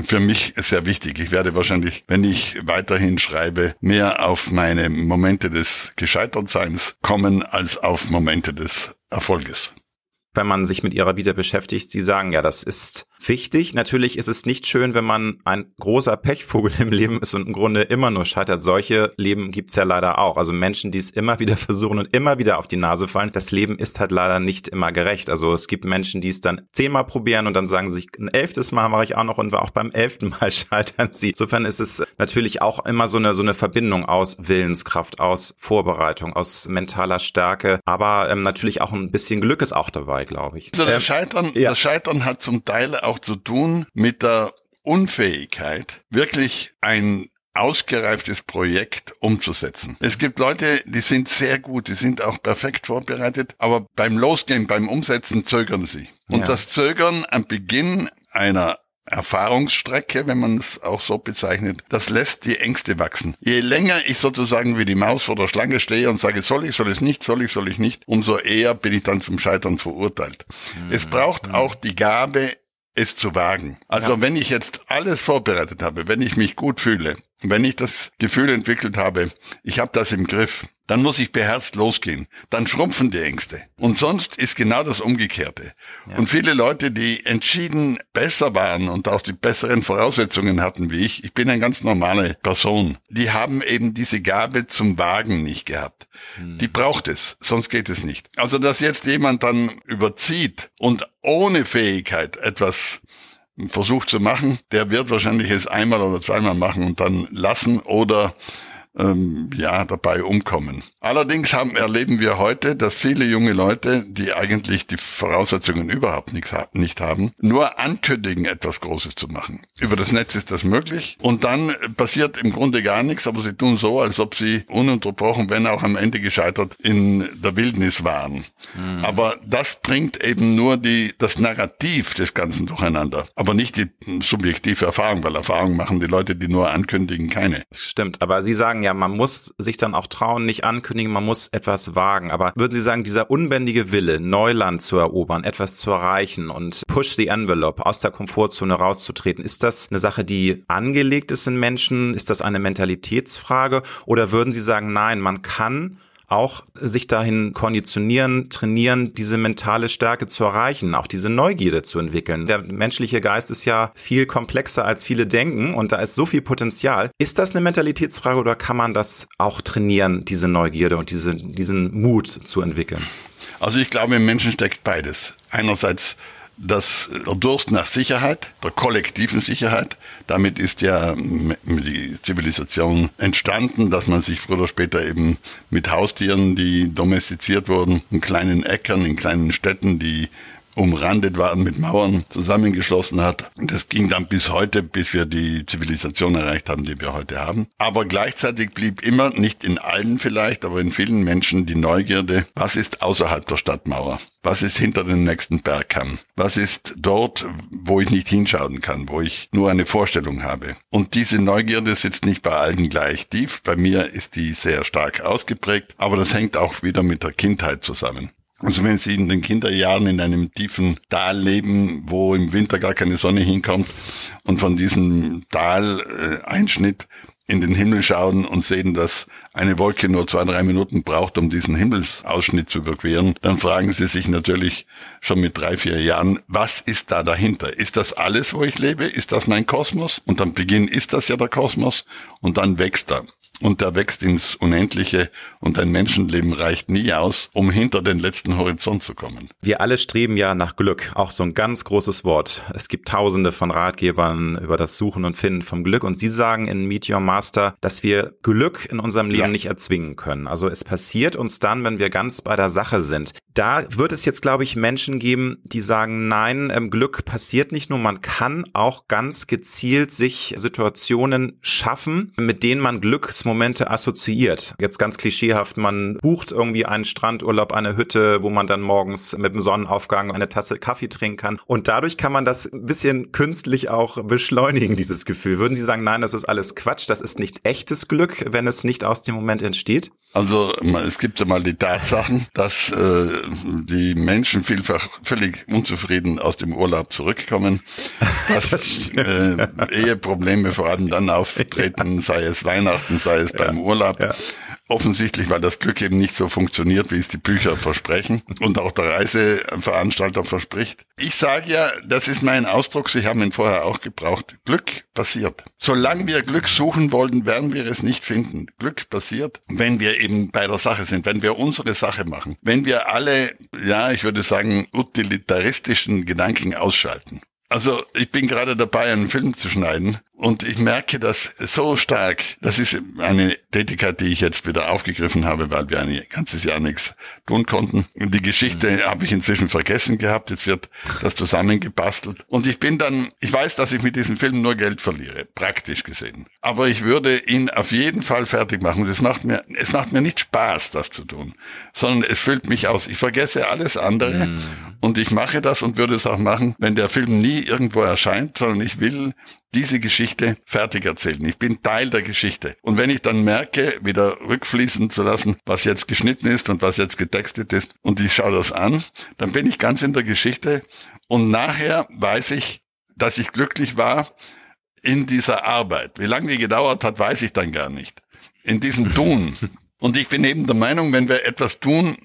für mich sehr wichtig. Ich werde wahrscheinlich, wenn ich weiterhin schreibe, mehr auf meine Momente des Gescheitertseins kommen als auf Momente des Erfolges wenn man sich mit ihrer Vita beschäftigt, sie sagen, ja, das ist wichtig. Natürlich ist es nicht schön, wenn man ein großer Pechvogel im Leben ist und im Grunde immer nur scheitert. Solche Leben gibt's ja leider auch. Also Menschen, die es immer wieder versuchen und immer wieder auf die Nase fallen. Das Leben ist halt leider nicht immer gerecht. Also es gibt Menschen, die es dann zehnmal probieren und dann sagen sich, ein elftes Mal mache ich auch noch und auch beim elften Mal scheitern sie. Insofern ist es natürlich auch immer so eine, so eine Verbindung aus Willenskraft, aus Vorbereitung, aus mentaler Stärke. Aber ähm, natürlich auch ein bisschen Glück ist auch dabei, glaube ich. Also das Scheitern, ja. das Scheitern hat zum Teil auch zu tun mit der Unfähigkeit, wirklich ein ausgereiftes Projekt umzusetzen. Es gibt Leute, die sind sehr gut, die sind auch perfekt vorbereitet, aber beim Losgehen, beim Umsetzen zögern sie. Und ja. das Zögern am Beginn einer Erfahrungsstrecke, wenn man es auch so bezeichnet, das lässt die Ängste wachsen. Je länger ich sozusagen wie die Maus vor der Schlange stehe und sage, soll ich, soll ich nicht, soll ich, soll ich nicht, umso eher bin ich dann zum Scheitern verurteilt. Mhm. Es braucht auch die Gabe, es zu wagen. Also ja. wenn ich jetzt alles vorbereitet habe, wenn ich mich gut fühle, wenn ich das Gefühl entwickelt habe, ich habe das im Griff, dann muss ich beherzt losgehen. Dann schrumpfen die Ängste. Und sonst ist genau das Umgekehrte. Ja. Und viele Leute, die entschieden besser waren und auch die besseren Voraussetzungen hatten wie ich, ich bin eine ganz normale Person, die haben eben diese Gabe zum Wagen nicht gehabt. Hm. Die braucht es, sonst geht es nicht. Also, dass jetzt jemand dann überzieht und ohne Fähigkeit etwas versucht zu machen, der wird wahrscheinlich es einmal oder zweimal machen und dann lassen oder ähm, ja, dabei umkommen. Allerdings haben, erleben wir heute, dass viele junge Leute, die eigentlich die Voraussetzungen überhaupt nicht, nicht haben, nur ankündigen, etwas Großes zu machen. Über das Netz ist das möglich und dann passiert im Grunde gar nichts, aber sie tun so, als ob sie ununterbrochen, wenn auch am Ende gescheitert, in der Wildnis waren. Mhm. Aber das bringt eben nur die, das Narrativ des Ganzen durcheinander, aber nicht die subjektive Erfahrung, weil Erfahrung machen die Leute, die nur ankündigen, keine. Das stimmt, aber Sie sagen ja, ja, man muss sich dann auch trauen, nicht ankündigen, man muss etwas wagen. Aber würden Sie sagen, dieser unbändige Wille, Neuland zu erobern, etwas zu erreichen und push the envelope, aus der Komfortzone rauszutreten, ist das eine Sache, die angelegt ist in Menschen? Ist das eine Mentalitätsfrage? Oder würden Sie sagen, nein, man kann auch sich dahin konditionieren, trainieren, diese mentale Stärke zu erreichen, auch diese Neugierde zu entwickeln. Der menschliche Geist ist ja viel komplexer als viele denken und da ist so viel Potenzial. Ist das eine Mentalitätsfrage oder kann man das auch trainieren, diese Neugierde und diese, diesen Mut zu entwickeln? Also ich glaube, im Menschen steckt beides. Einerseits das Durst nach Sicherheit, der kollektiven Sicherheit. Damit ist ja die Zivilisation entstanden, dass man sich früher oder später eben mit Haustieren, die domestiziert wurden, in kleinen Äckern, in kleinen Städten, die umrandet waren mit Mauern, zusammengeschlossen hat. Das ging dann bis heute, bis wir die Zivilisation erreicht haben, die wir heute haben. Aber gleichzeitig blieb immer, nicht in allen vielleicht, aber in vielen Menschen die Neugierde, was ist außerhalb der Stadtmauer? Was ist hinter dem nächsten Bergkamm? Was ist dort, wo ich nicht hinschauen kann, wo ich nur eine Vorstellung habe? Und diese Neugierde sitzt nicht bei allen gleich tief. Bei mir ist die sehr stark ausgeprägt, aber das hängt auch wieder mit der Kindheit zusammen. Also wenn Sie in den Kinderjahren in einem tiefen Tal leben, wo im Winter gar keine Sonne hinkommt und von diesem Tal-Einschnitt in den Himmel schauen und sehen, dass eine Wolke nur zwei, drei Minuten braucht, um diesen Himmelsausschnitt zu überqueren, dann fragen Sie sich natürlich schon mit drei, vier Jahren, was ist da dahinter? Ist das alles, wo ich lebe? Ist das mein Kosmos? Und am Beginn ist das ja der Kosmos und dann wächst er und der wächst ins Unendliche und ein Menschenleben reicht nie aus, um hinter den letzten Horizont zu kommen. Wir alle streben ja nach Glück, auch so ein ganz großes Wort. Es gibt tausende von Ratgebern über das Suchen und Finden vom Glück und Sie sagen in Meet Your Master, dass wir Glück in unserem Leben ja. nicht erzwingen können. Also es passiert uns dann, wenn wir ganz bei der Sache sind. Da wird es jetzt, glaube ich, Menschen geben, die sagen, nein, ähm, Glück passiert nicht nur, man kann auch ganz gezielt sich Situationen schaffen, mit denen man Glücks Momente assoziiert. Jetzt ganz klischeehaft, man bucht irgendwie einen Strandurlaub, eine Hütte, wo man dann morgens mit dem Sonnenaufgang eine Tasse Kaffee trinken kann. Und dadurch kann man das ein bisschen künstlich auch beschleunigen, dieses Gefühl. Würden Sie sagen, nein, das ist alles Quatsch, das ist nicht echtes Glück, wenn es nicht aus dem Moment entsteht? Also es gibt ja mal die Tatsachen, dass äh, die Menschen vielfach völlig unzufrieden aus dem Urlaub zurückkommen, dass das äh, Eheprobleme vor allem dann auftreten, sei es Weihnachten, sei es beim Urlaub. Ja. Offensichtlich, weil das Glück eben nicht so funktioniert, wie es die Bücher versprechen und auch der Reiseveranstalter verspricht. Ich sage ja, das ist mein Ausdruck, Sie haben ihn vorher auch gebraucht. Glück passiert. Solange wir Glück suchen wollen, werden wir es nicht finden. Glück passiert, wenn wir eben bei der Sache sind, wenn wir unsere Sache machen, wenn wir alle, ja, ich würde sagen, utilitaristischen Gedanken ausschalten. Also ich bin gerade dabei, einen Film zu schneiden und ich merke das so stark. Das ist eine Tätigkeit, die ich jetzt wieder aufgegriffen habe, weil wir ein ganzes Jahr nichts tun konnten. Die Geschichte mhm. habe ich inzwischen vergessen gehabt. Jetzt wird das zusammengebastelt. Und ich bin dann, ich weiß, dass ich mit diesem Film nur Geld verliere, praktisch gesehen. Aber ich würde ihn auf jeden Fall fertig machen. Und es macht mir, es macht mir nicht Spaß, das zu tun, sondern es füllt mich aus. Ich vergesse alles andere mhm. und ich mache das und würde es auch machen, wenn der Film nie irgendwo erscheint, sondern ich will diese Geschichte fertig erzählen. Ich bin Teil der Geschichte. Und wenn ich dann merke, wieder rückfließen zu lassen, was jetzt geschnitten ist und was jetzt getextet ist, und ich schaue das an, dann bin ich ganz in der Geschichte und nachher weiß ich, dass ich glücklich war, in dieser Arbeit. Wie lange die gedauert hat, weiß ich dann gar nicht. In diesem Tun. Und ich bin eben der Meinung, wenn wir etwas tun,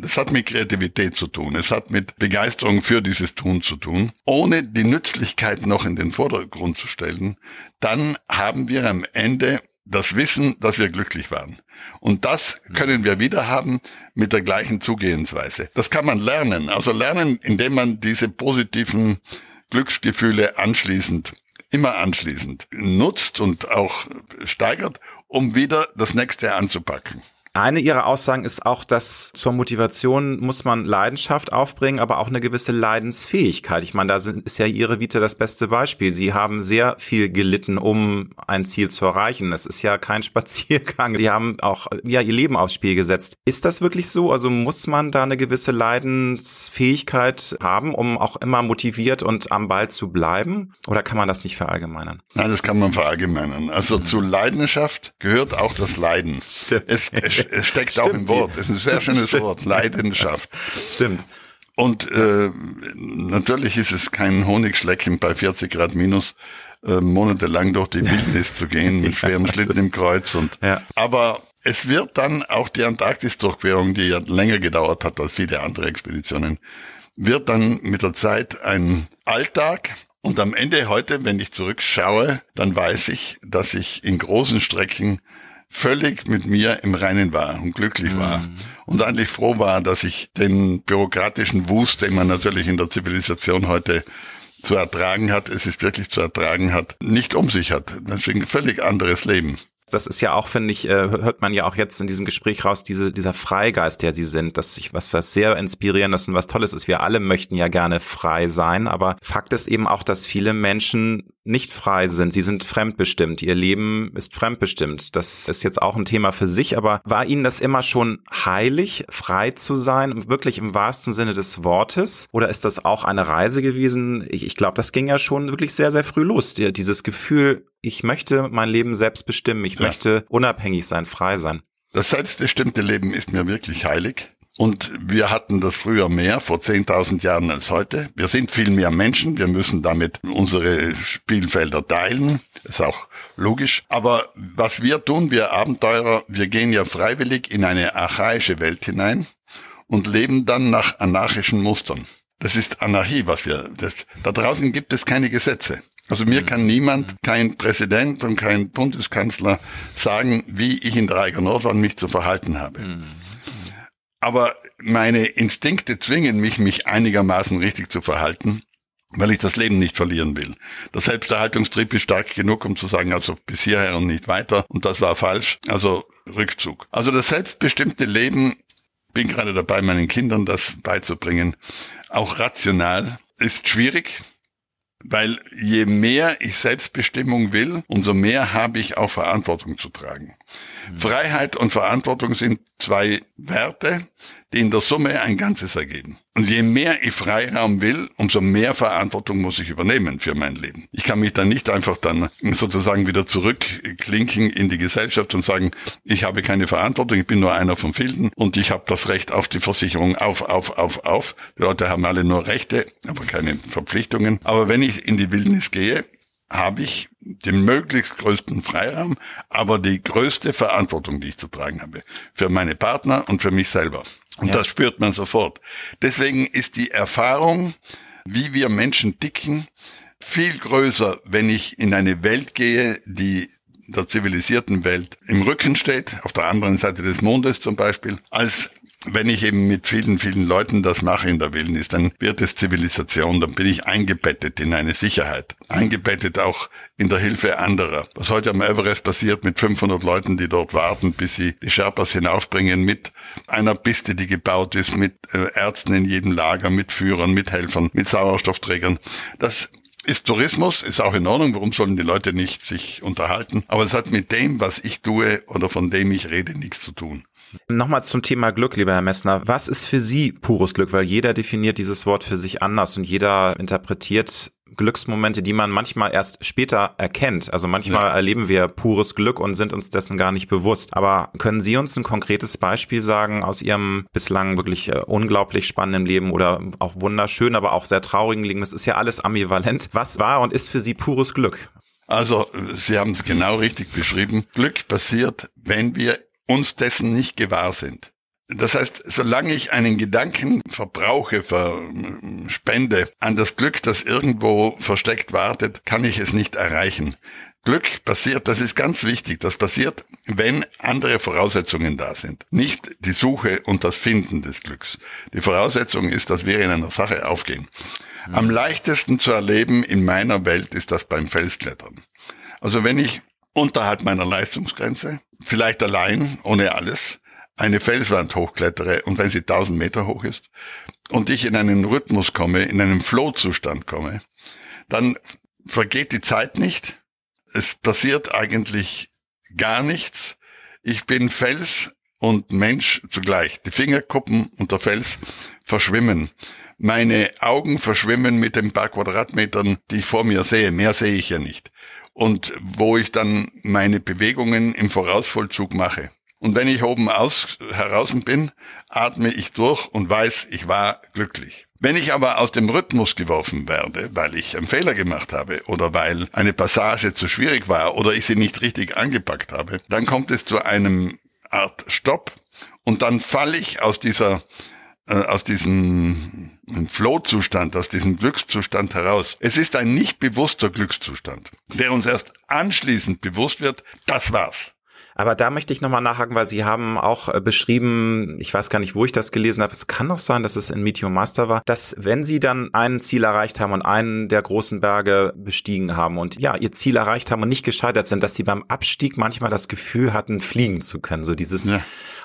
das hat mit Kreativität zu tun. Es hat mit Begeisterung für dieses Tun zu tun. Ohne die Nützlichkeit noch in den Vordergrund zu stellen, dann haben wir am Ende das Wissen, dass wir glücklich waren. Und das können wir wieder haben mit der gleichen Zugehensweise. Das kann man lernen. Also lernen, indem man diese positiven Glücksgefühle anschließend, immer anschließend nutzt und auch steigert, um wieder das nächste anzupacken. Eine ihrer Aussagen ist auch, dass zur Motivation muss man Leidenschaft aufbringen, aber auch eine gewisse Leidensfähigkeit. Ich meine, da sind, ist ja ihre Vita das beste Beispiel. Sie haben sehr viel gelitten, um ein Ziel zu erreichen. Es ist ja kein Spaziergang. Sie haben auch ja ihr Leben aufs Spiel gesetzt. Ist das wirklich so? Also muss man da eine gewisse Leidensfähigkeit haben, um auch immer motiviert und am Ball zu bleiben? Oder kann man das nicht verallgemeinern? Nein, das kann man verallgemeinern. Also mhm. zu Leidenschaft gehört auch das Leiden. Stimmt. Es, es es steckt Stimmt. auch im Wort. Es ist ein sehr schönes Stimmt. Wort. Leidenschaft. Stimmt. Und äh, natürlich ist es kein Honigschlecken bei 40 Grad minus äh, monatelang durch die Wildnis zu gehen mit schwerem Schlitten im Kreuz. Und ja. aber es wird dann auch die Antarktis-Durchquerung, die ja länger gedauert hat als viele andere Expeditionen, wird dann mit der Zeit ein Alltag. Und am Ende heute, wenn ich zurückschaue, dann weiß ich, dass ich in großen Strecken völlig mit mir im Reinen war und glücklich war mhm. und eigentlich froh war, dass ich den bürokratischen Wust, den man natürlich in der Zivilisation heute zu ertragen hat, es ist wirklich zu ertragen hat, nicht um sich hat. Deswegen völlig anderes Leben das ist ja auch, finde ich, äh, hört man ja auch jetzt in diesem Gespräch raus, diese, dieser Freigeist, der sie sind, dass sich was, was sehr inspirierendes und was Tolles ist. Wir alle möchten ja gerne frei sein, aber Fakt ist eben auch, dass viele Menschen nicht frei sind. Sie sind fremdbestimmt. Ihr Leben ist fremdbestimmt. Das ist jetzt auch ein Thema für sich, aber war Ihnen das immer schon heilig, frei zu sein, wirklich im wahrsten Sinne des Wortes? Oder ist das auch eine Reise gewesen? Ich, ich glaube, das ging ja schon wirklich sehr, sehr früh los. Dieses Gefühl, ich möchte mein Leben selbst bestimmen. Ich ja. möchte unabhängig sein, frei sein. Das selbstbestimmte Leben ist mir wirklich heilig. Und wir hatten das früher mehr, vor 10.000 Jahren als heute. Wir sind viel mehr Menschen. Wir müssen damit unsere Spielfelder teilen. Ist auch logisch. Aber was wir tun, wir Abenteurer, wir gehen ja freiwillig in eine archaische Welt hinein und leben dann nach anarchischen Mustern. Das ist Anarchie, was wir, das, da draußen gibt es keine Gesetze. Also mir mhm. kann niemand, kein Präsident und kein Bundeskanzler sagen, wie ich in der Eiger Nordwand mich zu verhalten habe. Mhm. Aber meine Instinkte zwingen mich, mich einigermaßen richtig zu verhalten, weil ich das Leben nicht verlieren will. Der Selbsterhaltungstrieb ist stark genug, um zu sagen, also bis hierher und nicht weiter. Und das war falsch. Also Rückzug. Also das selbstbestimmte Leben, bin gerade dabei, meinen Kindern das beizubringen, auch rational, ist schwierig weil je mehr ich Selbstbestimmung will, umso mehr habe ich auch Verantwortung zu tragen. Freiheit und Verantwortung sind zwei Werte, die in der Summe ein Ganzes ergeben. Und je mehr ich Freiraum will, umso mehr Verantwortung muss ich übernehmen für mein Leben. Ich kann mich dann nicht einfach dann sozusagen wieder zurückklinken in die Gesellschaft und sagen, ich habe keine Verantwortung, ich bin nur einer von vielen und ich habe das Recht auf die Versicherung auf, auf, auf, auf. Die Leute haben alle nur Rechte, aber keine Verpflichtungen. Aber wenn ich in die Wildnis gehe, habe ich den möglichst größten Freiraum, aber die größte Verantwortung, die ich zu tragen habe. Für meine Partner und für mich selber. Und ja. das spürt man sofort. Deswegen ist die Erfahrung, wie wir Menschen ticken, viel größer, wenn ich in eine Welt gehe, die der zivilisierten Welt im Rücken steht, auf der anderen Seite des Mondes zum Beispiel, als wenn ich eben mit vielen, vielen Leuten das mache in der Wildnis, dann wird es Zivilisation, dann bin ich eingebettet in eine Sicherheit. Eingebettet auch in der Hilfe anderer. Was heute am Everest passiert mit 500 Leuten, die dort warten, bis sie die Sherpas hinaufbringen, mit einer Piste, die gebaut ist, mit äh, Ärzten in jedem Lager, mit Führern, mit Helfern, mit Sauerstoffträgern. Das ist Tourismus, ist auch in Ordnung, warum sollen die Leute nicht sich unterhalten? Aber es hat mit dem, was ich tue oder von dem ich rede, nichts zu tun. Nochmal zum Thema Glück, lieber Herr Messner. Was ist für Sie pures Glück? Weil jeder definiert dieses Wort für sich anders und jeder interpretiert Glücksmomente, die man manchmal erst später erkennt. Also manchmal ja. erleben wir pures Glück und sind uns dessen gar nicht bewusst. Aber können Sie uns ein konkretes Beispiel sagen aus Ihrem bislang wirklich äh, unglaublich spannenden Leben oder auch wunderschön, aber auch sehr traurigen Leben? Das ist ja alles ambivalent. Was war und ist für Sie pures Glück? Also, Sie haben es genau richtig beschrieben. Glück passiert, wenn wir uns dessen nicht gewahr sind. Das heißt, solange ich einen Gedanken verbrauche, verspende an das Glück, das irgendwo versteckt wartet, kann ich es nicht erreichen. Glück passiert, das ist ganz wichtig, das passiert, wenn andere Voraussetzungen da sind. Nicht die Suche und das Finden des Glücks. Die Voraussetzung ist, dass wir in einer Sache aufgehen. Am leichtesten zu erleben in meiner Welt ist das beim Felsklettern. Also wenn ich unterhalb meiner Leistungsgrenze, vielleicht allein, ohne alles, eine Felswand hochklettere und wenn sie 1000 Meter hoch ist und ich in einen Rhythmus komme, in einen Flow-Zustand komme, dann vergeht die Zeit nicht. Es passiert eigentlich gar nichts. Ich bin Fels und Mensch zugleich. Die Fingerkuppen und der Fels verschwimmen. Meine Augen verschwimmen mit den paar Quadratmetern, die ich vor mir sehe. Mehr sehe ich ja nicht. Und wo ich dann meine Bewegungen im Vorausvollzug mache. Und wenn ich oben aus, heraus bin, atme ich durch und weiß, ich war glücklich. Wenn ich aber aus dem Rhythmus geworfen werde, weil ich einen Fehler gemacht habe oder weil eine Passage zu schwierig war oder ich sie nicht richtig angepackt habe, dann kommt es zu einem Art Stopp und dann falle ich aus dieser äh, aus diesem Flow-Zustand, aus diesem Glückszustand heraus. Es ist ein nicht bewusster Glückszustand, der uns erst anschließend bewusst wird, das war's. Aber da möchte ich nochmal nachhaken, weil Sie haben auch äh, beschrieben, ich weiß gar nicht, wo ich das gelesen habe, es kann doch sein, dass es in Meteor Master war, dass wenn Sie dann ein Ziel erreicht haben und einen der großen Berge bestiegen haben und ja, Ihr Ziel erreicht haben und nicht gescheitert sind, dass Sie beim Abstieg manchmal das Gefühl hatten, fliegen zu können, so dieses ja.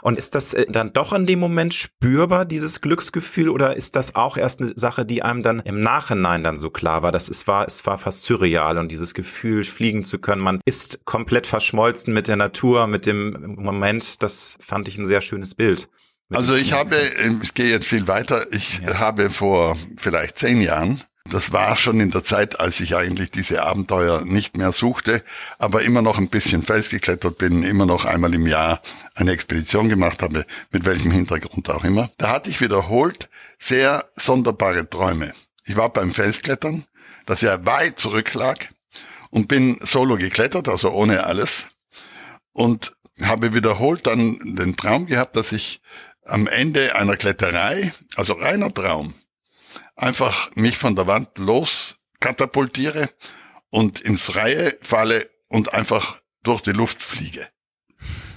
Und ist das äh, dann doch in dem Moment spürbar, dieses Glücksgefühl, oder ist das auch erst eine Sache, die einem dann im Nachhinein dann so klar war, dass es war, es war fast surreal und dieses Gefühl, fliegen zu können, man ist komplett verschmolzen mit der Natur, mit dem Moment, das fand ich ein sehr schönes Bild. Also ich habe, ich gehe jetzt viel weiter, ich ja. habe vor vielleicht zehn Jahren das war schon in der Zeit, als ich eigentlich diese Abenteuer nicht mehr suchte, aber immer noch ein bisschen Fels geklettert bin, immer noch einmal im Jahr eine Expedition gemacht habe, mit welchem Hintergrund auch immer. Da hatte ich wiederholt sehr sonderbare Träume. Ich war beim Felsklettern, das ja weit zurücklag und bin solo geklettert, also ohne alles und habe wiederholt dann den Traum gehabt, dass ich am Ende einer Kletterei, also reiner Traum, einfach mich von der Wand los katapultiere und in freie falle und einfach durch die Luft fliege.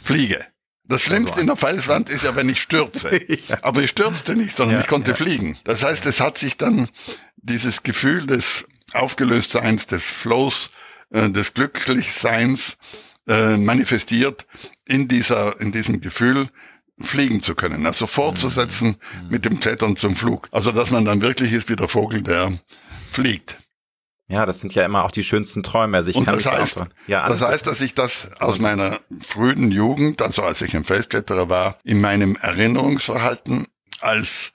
Fliege. Das Schlimmste also in der Felswand ist ja, wenn ich stürze. ja. Aber ich stürzte nicht, sondern ja, ich konnte ja. fliegen. Das heißt, es hat sich dann dieses Gefühl des Aufgelöstseins, des Flows, äh, des Glücklichseins äh, manifestiert in dieser, in diesem Gefühl, fliegen zu können, also fortzusetzen mhm. mit dem Klettern zum Flug. Also dass man dann wirklich ist wie der Vogel, der fliegt. Ja, das sind ja immer auch die schönsten Träume. Also ich Und kann das heißt, da ja, das heißt, dass ich das aus meiner frühen Jugend, also als ich ein Felskletterer war, in meinem Erinnerungsverhalten als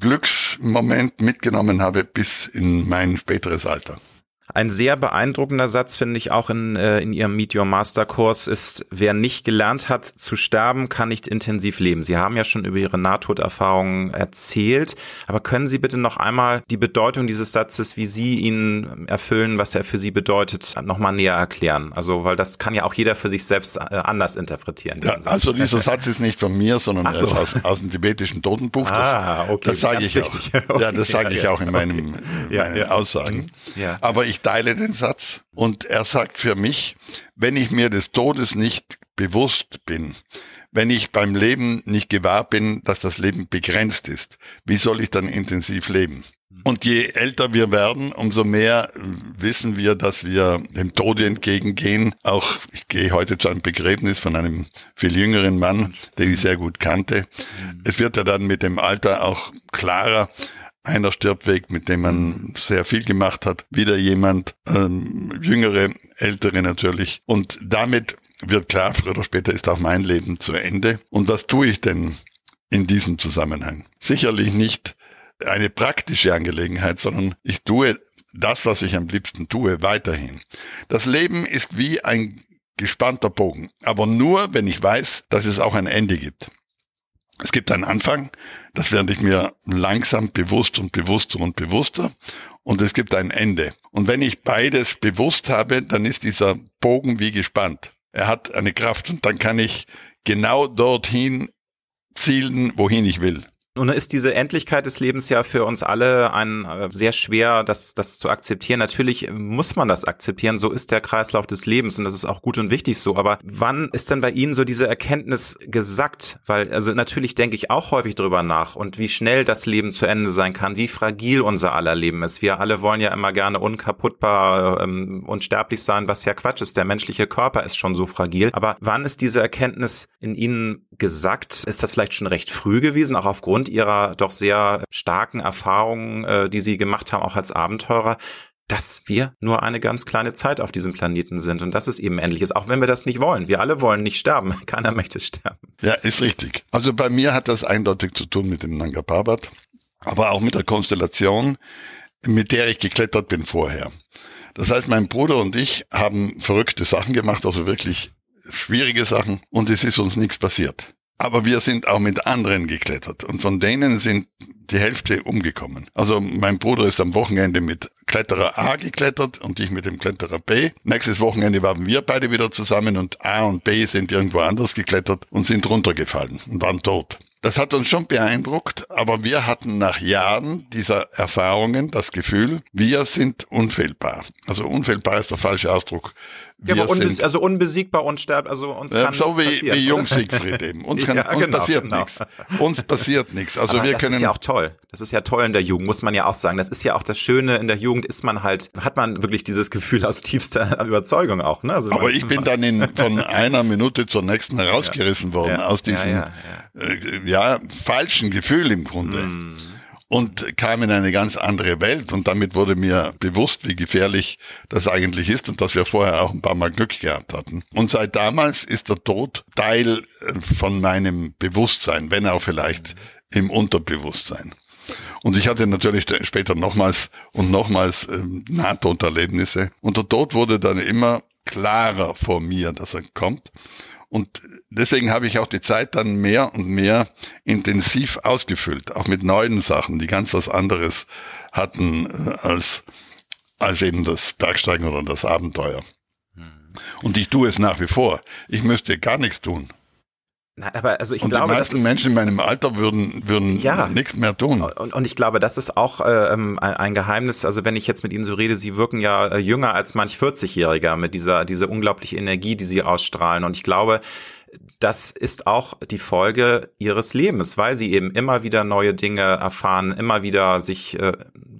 Glücksmoment mitgenommen habe bis in mein späteres Alter. Ein sehr beeindruckender Satz finde ich auch in, äh, in Ihrem Meet Your Master Kurs ist, wer nicht gelernt hat zu sterben, kann nicht intensiv leben. Sie haben ja schon über Ihre Nahtoderfahrungen erzählt, aber können Sie bitte noch einmal die Bedeutung dieses Satzes, wie Sie ihn erfüllen, was er für Sie bedeutet, nochmal näher erklären? Also, weil das kann ja auch jeder für sich selbst äh, anders interpretieren. Ja, also dieser Satz ist nicht von mir, sondern so. er ist aus, aus dem tibetischen Totenbuch. Ah, okay. Das sage ich auch. Okay. Ja, das sage ich auch in meinem, okay. meinen ja, Aussagen. Ja. Aber ich ich teile den Satz und er sagt für mich, wenn ich mir des Todes nicht bewusst bin, wenn ich beim Leben nicht gewahr bin, dass das Leben begrenzt ist, wie soll ich dann intensiv leben? Und je älter wir werden, umso mehr wissen wir, dass wir dem Tode entgegengehen. Auch ich gehe heute zu einem Begräbnis von einem viel jüngeren Mann, den ich sehr gut kannte. Es wird ja dann mit dem Alter auch klarer, einer stirbt weg, mit dem man sehr viel gemacht hat, wieder jemand, ähm, jüngere, ältere natürlich. Und damit wird klar, früher oder später ist auch mein Leben zu Ende. Und was tue ich denn in diesem Zusammenhang? Sicherlich nicht eine praktische Angelegenheit, sondern ich tue das, was ich am liebsten tue, weiterhin. Das Leben ist wie ein gespannter Bogen, aber nur, wenn ich weiß, dass es auch ein Ende gibt. Es gibt einen Anfang, das werde ich mir langsam bewusst und bewusster und bewusster. und es gibt ein Ende. Und wenn ich beides bewusst habe, dann ist dieser Bogen wie gespannt. Er hat eine Kraft und dann kann ich genau dorthin zielen, wohin ich will. Nun ist diese Endlichkeit des Lebens ja für uns alle ein äh, sehr schwer, das, das zu akzeptieren. Natürlich muss man das akzeptieren. So ist der Kreislauf des Lebens und das ist auch gut und wichtig so. Aber wann ist denn bei Ihnen so diese Erkenntnis gesackt? Weil, also natürlich denke ich auch häufig drüber nach und wie schnell das Leben zu Ende sein kann, wie fragil unser aller Leben ist. Wir alle wollen ja immer gerne unkaputtbar, ähm, unsterblich sein, was ja Quatsch ist. Der menschliche Körper ist schon so fragil. Aber wann ist diese Erkenntnis in Ihnen gesackt? Ist das vielleicht schon recht früh gewesen, auch aufgrund ihrer doch sehr starken Erfahrungen, äh, die sie gemacht haben, auch als Abenteurer, dass wir nur eine ganz kleine Zeit auf diesem Planeten sind und dass es eben endlich ist, auch wenn wir das nicht wollen. Wir alle wollen nicht sterben. Keiner möchte sterben. Ja, ist richtig. Also bei mir hat das eindeutig zu tun mit dem Nanga Parbat, aber auch mit der Konstellation, mit der ich geklettert bin vorher. Das heißt, mein Bruder und ich haben verrückte Sachen gemacht, also wirklich schwierige Sachen und es ist uns nichts passiert. Aber wir sind auch mit anderen geklettert und von denen sind die Hälfte umgekommen. Also mein Bruder ist am Wochenende mit Kletterer A geklettert und ich mit dem Kletterer B. Nächstes Wochenende waren wir beide wieder zusammen und A und B sind irgendwo anders geklettert und sind runtergefallen und waren tot. Das hat uns schon beeindruckt, aber wir hatten nach Jahren dieser Erfahrungen das Gefühl, wir sind unfehlbar. Also unfehlbar ist der falsche Ausdruck. Wir ja, aber unbes also unbesiegbar, unsterbt, also uns kann So wie, wie Jung Siegfried eben. Uns, kann, ja, uns genau, passiert genau. nichts. Uns passiert nichts. Also aber wir das können. Das ist ja auch toll. Das ist ja toll in der Jugend, muss man ja auch sagen. Das ist ja auch das Schöne in der Jugend ist man halt, hat man wirklich dieses Gefühl aus tiefster Überzeugung auch. Ne? Also aber ich bin dann in, von einer Minute zur nächsten herausgerissen worden aus diesem ja, äh, ja, falschen Gefühl im Grunde. Mm und kam in eine ganz andere Welt und damit wurde mir bewusst, wie gefährlich das eigentlich ist und dass wir vorher auch ein paar Mal Glück gehabt hatten. Und seit damals ist der Tod Teil äh, von meinem Bewusstsein, wenn auch vielleicht im Unterbewusstsein. Und ich hatte natürlich später nochmals und nochmals äh, Nahtoderlebnisse. Und der Tod wurde dann immer klarer vor mir, dass er kommt. Und deswegen habe ich auch die Zeit dann mehr und mehr intensiv ausgefüllt, auch mit neuen Sachen, die ganz was anderes hatten äh, als, als eben das Bergsteigen oder das Abenteuer. Hm. Und ich tue es nach wie vor. Ich müsste gar nichts tun. Nein, aber also ich und glaube, die meisten Menschen in meinem Alter würden würden ja, nichts mehr tun. Und, und ich glaube, das ist auch äh, ähm, ein Geheimnis. Also wenn ich jetzt mit Ihnen so rede, Sie wirken ja äh, jünger als manch 40-Jähriger mit dieser diese unglaubliche Energie, die Sie ausstrahlen. Und ich glaube, das ist auch die Folge ihres Lebens, weil sie eben immer wieder neue Dinge erfahren, immer wieder sich, äh,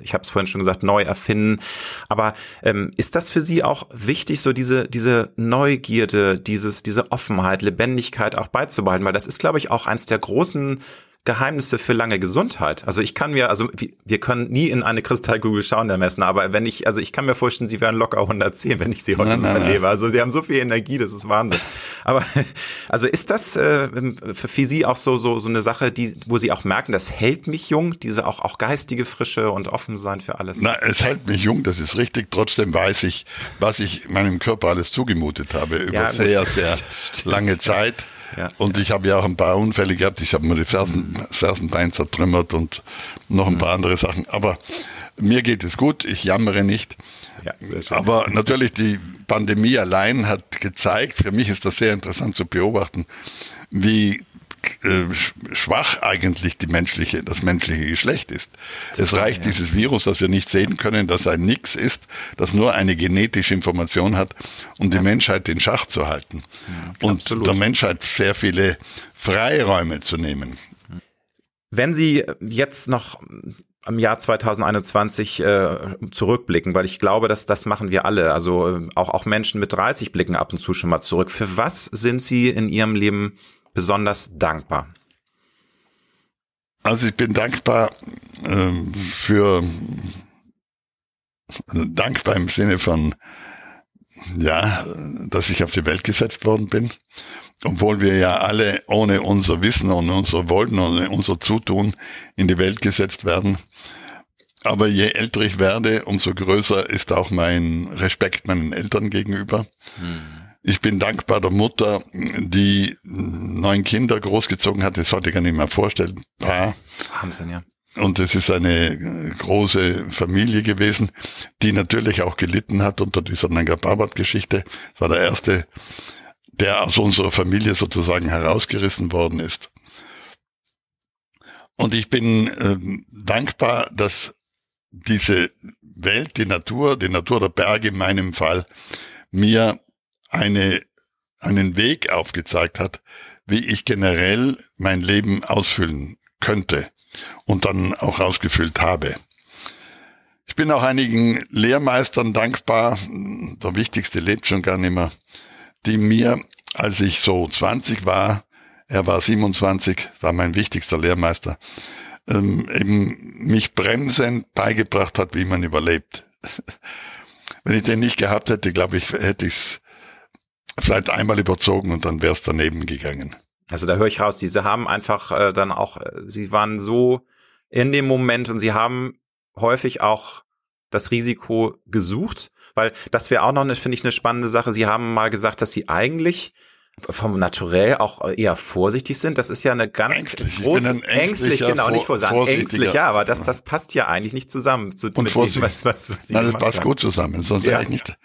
ich habe es vorhin schon gesagt, neu erfinden. Aber ähm, ist das für Sie auch wichtig, so diese diese Neugierde, dieses diese Offenheit, Lebendigkeit auch beizubehalten? Weil das ist, glaube ich, auch eins der großen Geheimnisse für lange Gesundheit. Also ich kann mir, also wir können nie in eine Kristallkugel schauen, der Messner, aber wenn ich, also ich kann mir vorstellen, sie wären locker 110, wenn ich sie heute nein, so nein, erlebe. Nein. Also sie haben so viel Energie, das ist Wahnsinn. Aber also ist das äh, für Sie auch so, so, so eine Sache, die, wo Sie auch merken, das hält mich jung, diese auch, auch geistige Frische und offen sein für alles? Na, es hält mich jung, das ist richtig. Trotzdem weiß ich, was ich meinem Körper alles zugemutet habe über ja, sehr, sehr lange Zeit. Ja, und ich habe ja auch ein paar Unfälle gehabt. Ich habe mir die Fersen, mhm. Fersenbein zertrümmert und noch ein mhm. paar andere Sachen. Aber mir geht es gut. Ich jammere nicht. Ja, Aber natürlich die Pandemie allein hat gezeigt, für mich ist das sehr interessant zu beobachten, wie schwach eigentlich die menschliche, das menschliche Geschlecht ist. Es reicht ja. dieses Virus, das wir nicht sehen können, dass ein Nix ist, das nur eine genetische Information hat, um die Menschheit in Schach zu halten. Ja, und absolut. der Menschheit sehr viele Freiräume zu nehmen. Wenn Sie jetzt noch am Jahr 2021 äh, zurückblicken, weil ich glaube, dass das machen wir alle. Also äh, auch, auch Menschen mit 30 blicken ab und zu schon mal zurück. Für was sind Sie in Ihrem Leben besonders dankbar? Also ich bin dankbar ähm, für also dankbar im Sinne von ja, dass ich auf die Welt gesetzt worden bin, obwohl wir ja alle ohne unser Wissen und unser Wollen und unser Zutun in die Welt gesetzt werden. Aber je älter ich werde, umso größer ist auch mein Respekt meinen Eltern gegenüber. Hm. Ich bin dankbar der Mutter, die neun Kinder großgezogen hat. Das sollte ich gar nicht mehr vorstellen. Paar. Wahnsinn, ja. und es ist eine große Familie gewesen, die natürlich auch gelitten hat unter dieser Nanga Parbat-Geschichte. Es war der erste, der aus unserer Familie sozusagen herausgerissen worden ist. Und ich bin äh, dankbar, dass diese Welt, die Natur, die Natur der Berge in meinem Fall, mir eine, einen Weg aufgezeigt hat, wie ich generell mein Leben ausfüllen könnte und dann auch ausgefüllt habe. Ich bin auch einigen Lehrmeistern dankbar, der wichtigste lebt schon gar nicht mehr, die mir, als ich so 20 war, er war 27, war mein wichtigster Lehrmeister, ähm, eben mich bremsend beigebracht hat, wie man überlebt. Wenn ich den nicht gehabt hätte, glaube ich, hätte ich es vielleicht einmal überzogen und dann wäre es daneben gegangen. Also da höre ich raus, diese haben einfach äh, dann auch, äh, sie waren so in dem Moment und sie haben häufig auch das Risiko gesucht, weil das wäre auch noch, eine, finde ich, eine spannende Sache. Sie haben mal gesagt, dass sie eigentlich vom Naturell auch eher vorsichtig sind. Das ist ja eine ganz ängstlich. große ängstlich, genau, nicht vorsichtig, ängstlich, ja, aber das, das passt ja eigentlich nicht zusammen zu und mit dem, was, was, was Sie Nein, das passt haben. gut zusammen, sonst wäre ja. ich nicht,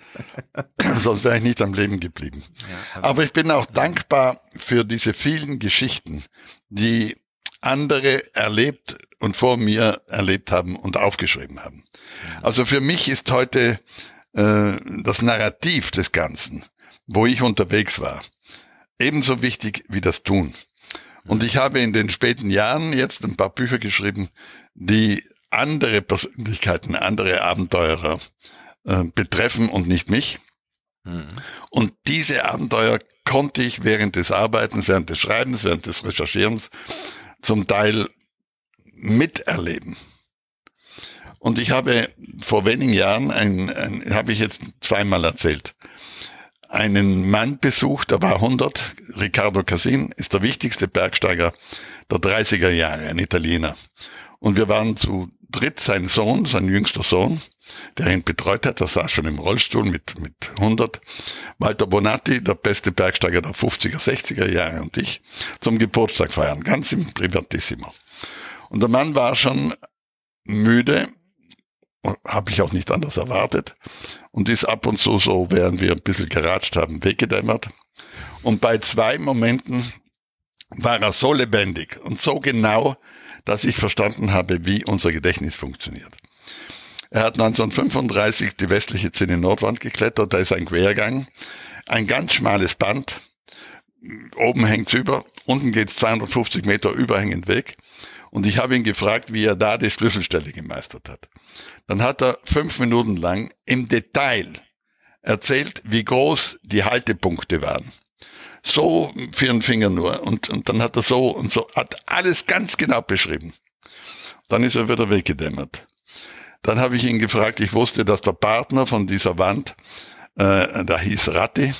sonst wäre ich nicht am Leben geblieben. Ja, also aber ich bin auch dankbar für diese vielen Geschichten, die andere erlebt und vor mir erlebt haben und aufgeschrieben haben. Also für mich ist heute äh, das Narrativ des Ganzen, wo ich unterwegs war, ebenso wichtig wie das Tun. Und ich habe in den späten Jahren jetzt ein paar Bücher geschrieben, die andere Persönlichkeiten, andere Abenteurer äh, betreffen und nicht mich. Mhm. Und diese Abenteuer konnte ich während des Arbeitens, während des Schreibens, während des Recherchierens zum Teil miterleben. Und ich habe vor wenigen Jahren, ein, ein habe ich jetzt zweimal erzählt, einen Mann besucht, der war 100, Riccardo Casin, ist der wichtigste Bergsteiger der 30er Jahre, ein Italiener. Und wir waren zu dritt, sein Sohn, sein jüngster Sohn, der ihn betreut hat, der saß schon im Rollstuhl mit, mit 100. Walter Bonatti, der beste Bergsteiger der 50er, 60er Jahre und ich, zum Geburtstag feiern, ganz im Privatissimo. Und der Mann war schon müde habe ich auch nicht anders erwartet. Und ist ab und zu so, während wir ein bisschen geratscht haben, weggedämmert. Und bei zwei Momenten war er so lebendig und so genau, dass ich verstanden habe, wie unser Gedächtnis funktioniert. Er hat 1935 die westliche Zinne Nordwand geklettert, da ist ein Quergang, ein ganz schmales Band, oben hängt's über, unten geht's 250 Meter überhängend weg. Und ich habe ihn gefragt, wie er da die Schlüsselstelle gemeistert hat. Dann hat er fünf Minuten lang im Detail erzählt, wie groß die Haltepunkte waren. So für einen Finger nur. Und, und dann hat er so und so, hat alles ganz genau beschrieben. Dann ist er wieder weggedämmert. Dann habe ich ihn gefragt, ich wusste, dass der Partner von dieser Wand, äh, da hieß Ratti,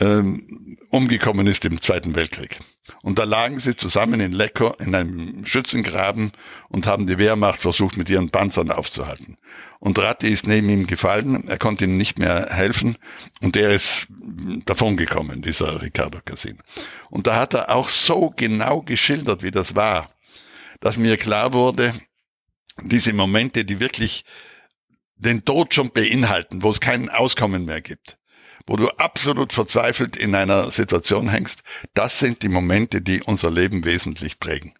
ähm, umgekommen ist im Zweiten Weltkrieg. Und da lagen sie zusammen in Lecco in einem Schützengraben und haben die Wehrmacht versucht, mit ihren Panzern aufzuhalten. Und Ratti ist neben ihm gefallen, er konnte ihm nicht mehr helfen und er ist davongekommen, dieser Riccardo Casin. Und da hat er auch so genau geschildert, wie das war, dass mir klar wurde, diese Momente, die wirklich den Tod schon beinhalten, wo es kein Auskommen mehr gibt wo du absolut verzweifelt in einer Situation hängst, das sind die Momente, die unser Leben wesentlich prägen.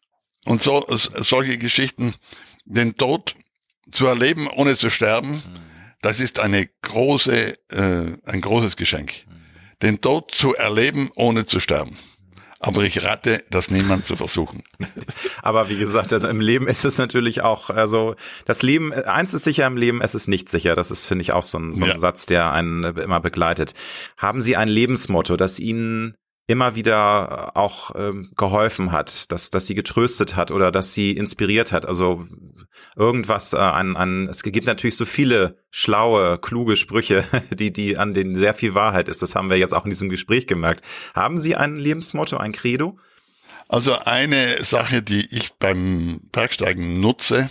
Und so, solche Geschichten, den Tod zu erleben, ohne zu sterben, das ist eine große, äh, ein großes Geschenk. Den Tod zu erleben, ohne zu sterben. Aber ich rate, das niemand zu versuchen. Aber wie gesagt, also im Leben ist es natürlich auch, also das Leben, eins ist sicher im Leben, es ist nicht sicher. Das ist, finde ich, auch so ein, so ein ja. Satz, der einen immer begleitet. Haben Sie ein Lebensmotto, das Ihnen immer wieder auch ähm, geholfen hat, dass, dass sie getröstet hat oder dass sie inspiriert hat. Also irgendwas äh, an, an, es gibt natürlich so viele schlaue, kluge Sprüche, die, die an denen sehr viel Wahrheit ist. Das haben wir jetzt auch in diesem Gespräch gemerkt. Haben Sie ein Lebensmotto, ein Credo? Also eine Sache, die ich beim Bergsteigen nutze,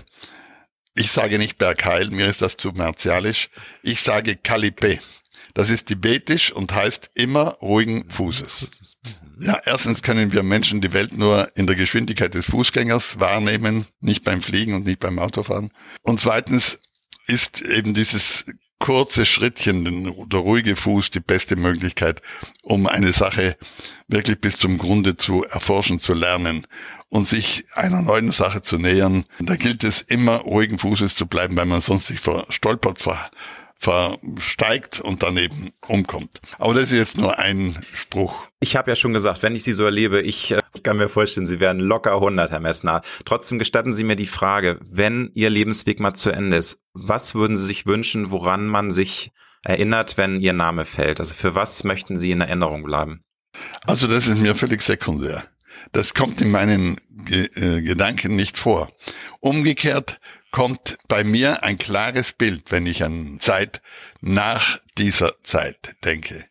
ich sage nicht Bergheil, mir ist das zu martialisch, ich sage Kalipé. Das ist tibetisch und heißt immer ruhigen Fußes. Ja, erstens können wir Menschen die Welt nur in der Geschwindigkeit des Fußgängers wahrnehmen, nicht beim Fliegen und nicht beim Autofahren. Und zweitens ist eben dieses kurze Schrittchen, der ruhige Fuß, die beste Möglichkeit, um eine Sache wirklich bis zum Grunde zu erforschen, zu lernen und sich einer neuen Sache zu nähern. Da gilt es immer ruhigen Fußes zu bleiben, weil man sonst sich verstolpert, ver, versteigt und daneben umkommt. Aber das ist jetzt nur ein Spruch. Ich habe ja schon gesagt, wenn ich Sie so erlebe, ich, äh, ich kann mir vorstellen, Sie werden locker 100, Herr Messner. Trotzdem gestatten Sie mir die Frage, wenn Ihr Lebensweg mal zu Ende ist, was würden Sie sich wünschen, woran man sich erinnert, wenn Ihr Name fällt? Also für was möchten Sie in Erinnerung bleiben? Also das ist mir völlig sekundär. Das kommt in meinen Ge äh, Gedanken nicht vor. Umgekehrt kommt bei mir ein klares Bild, wenn ich an Zeit nach dieser Zeit denke.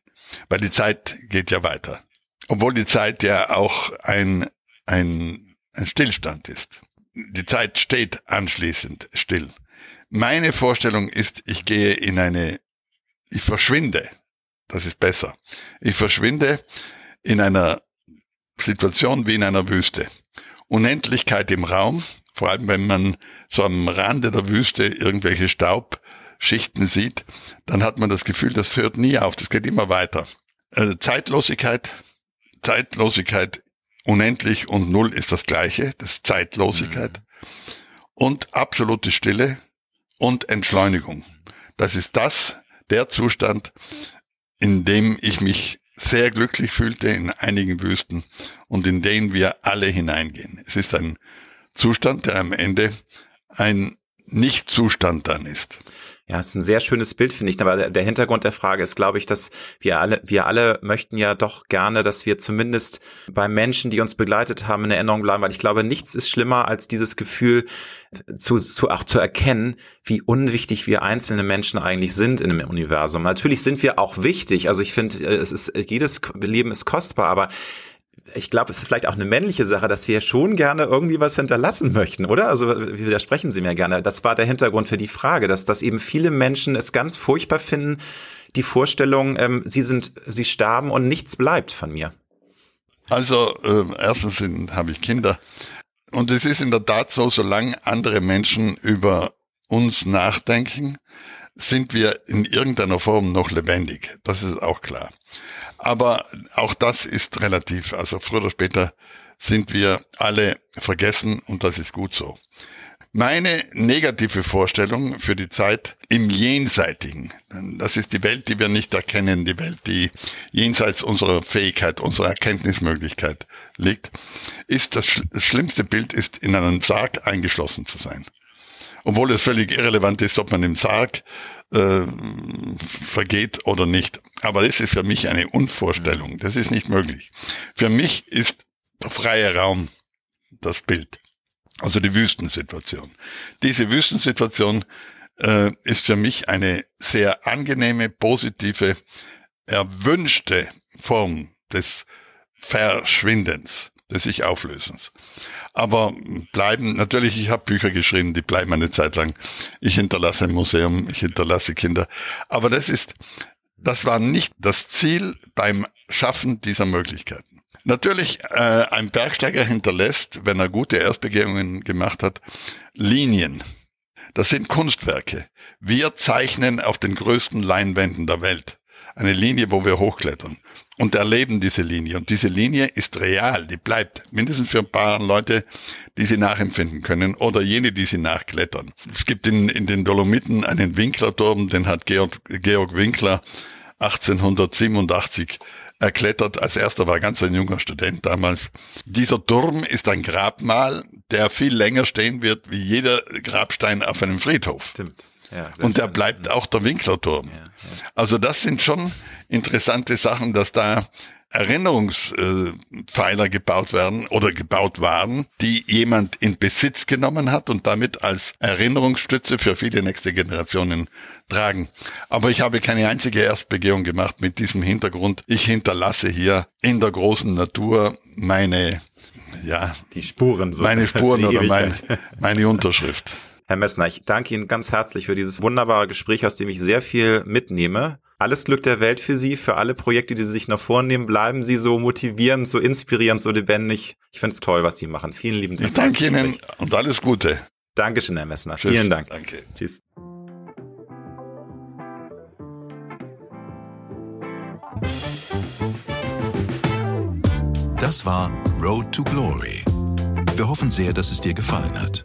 Weil die Zeit geht ja weiter. Obwohl die Zeit ja auch ein, ein, ein Stillstand ist. Die Zeit steht anschließend still. Meine Vorstellung ist, ich gehe in eine, ich verschwinde. Das ist besser. Ich verschwinde in einer Situation wie in einer Wüste. Unendlichkeit im Raum, vor allem wenn man so am Rande der Wüste irgendwelche Staubschichten sieht, dann hat man das Gefühl, das hört nie auf, das geht immer weiter. Also Zeitlosigkeit, Zeitlosigkeit unendlich und null ist das gleiche, das ist Zeitlosigkeit. Mhm. Und absolute Stille und Entschleunigung. Das ist das, der Zustand, in dem ich mich sehr glücklich fühlte in einigen Wüsten und in den wir alle hineingehen. Es ist ein Zustand, der am Ende ein Nicht-Zustand dann ist. Ja, ist ein sehr schönes Bild, finde ich. Aber der Hintergrund der Frage ist, glaube ich, dass wir alle, wir alle möchten ja doch gerne, dass wir zumindest bei Menschen, die uns begleitet haben, in Erinnerung bleiben, weil ich glaube, nichts ist schlimmer als dieses Gefühl zu, zu auch zu erkennen, wie unwichtig wir einzelne Menschen eigentlich sind in dem Universum. Natürlich sind wir auch wichtig. Also ich finde, es ist, jedes Leben ist kostbar, aber ich glaube, es ist vielleicht auch eine männliche Sache, dass wir schon gerne irgendwie was hinterlassen möchten, oder? Also wie widersprechen Sie mir gerne? Das war der Hintergrund für die Frage, dass, dass eben viele Menschen es ganz furchtbar finden, die Vorstellung, ähm, sie sind, sie sterben und nichts bleibt von mir. Also äh, erstens habe ich Kinder und es ist in der Tat so, solange andere Menschen über uns nachdenken, sind wir in irgendeiner Form noch lebendig. Das ist auch klar. Aber auch das ist relativ. Also früher oder später sind wir alle vergessen und das ist gut so. Meine negative Vorstellung für die Zeit im Jenseitigen, das ist die Welt, die wir nicht erkennen, die Welt, die jenseits unserer Fähigkeit, unserer Erkenntnismöglichkeit liegt, ist das, schlimmste Bild ist, in einem Sarg eingeschlossen zu sein. Obwohl es völlig irrelevant ist, ob man im Sarg äh, vergeht oder nicht. Aber das ist für mich eine Unvorstellung. Das ist nicht möglich. Für mich ist der freie Raum das Bild. Also die Wüstensituation. Diese Wüstensituation äh, ist für mich eine sehr angenehme, positive, erwünschte Form des Verschwindens, des sich Auflösens. Aber bleiben, natürlich, ich habe Bücher geschrieben, die bleiben eine Zeit lang. Ich hinterlasse ein Museum, ich hinterlasse Kinder. Aber das ist, das war nicht das Ziel beim Schaffen dieser Möglichkeiten. Natürlich, äh, ein Bergsteiger hinterlässt, wenn er gute Erstbegehungen gemacht hat, Linien. Das sind Kunstwerke. Wir zeichnen auf den größten Leinwänden der Welt eine Linie, wo wir hochklettern und erleben diese Linie. Und diese Linie ist real, die bleibt mindestens für ein paar Leute, die sie nachempfinden können oder jene, die sie nachklettern. Es gibt in, in den Dolomiten einen Winklerturm, den hat Georg, Georg Winkler 1887 erklettert. Als erster war ganz ein junger Student damals. Dieser Turm ist ein Grabmal, der viel länger stehen wird wie jeder Grabstein auf einem Friedhof. Stimmt. Ja, und da bleibt auch der Winklerturm. Ja, ja. Also das sind schon interessante Sachen, dass da Erinnerungspfeiler gebaut werden oder gebaut waren, die jemand in Besitz genommen hat und damit als Erinnerungsstütze für viele nächste Generationen tragen. Aber ich habe keine einzige Erstbegehung gemacht mit diesem Hintergrund. Ich hinterlasse hier in der großen Natur meine, ja, die Spuren, so meine Spuren oder mein, meine Unterschrift. Herr Messner, ich danke Ihnen ganz herzlich für dieses wunderbare Gespräch, aus dem ich sehr viel mitnehme Alles Glück der Welt für Sie, für alle Projekte, die Sie sich noch vornehmen. Bleiben Sie so motivierend, so inspirierend, so lebendig. Ich finde es toll, was Sie machen. Vielen lieben Dank. Ich danke Ihnen und alles Gute. Dankeschön, Herr Messner. Tschüss. Vielen Dank. Danke. Tschüss. Das war Road to Glory. Wir hoffen sehr, dass es dir gefallen hat.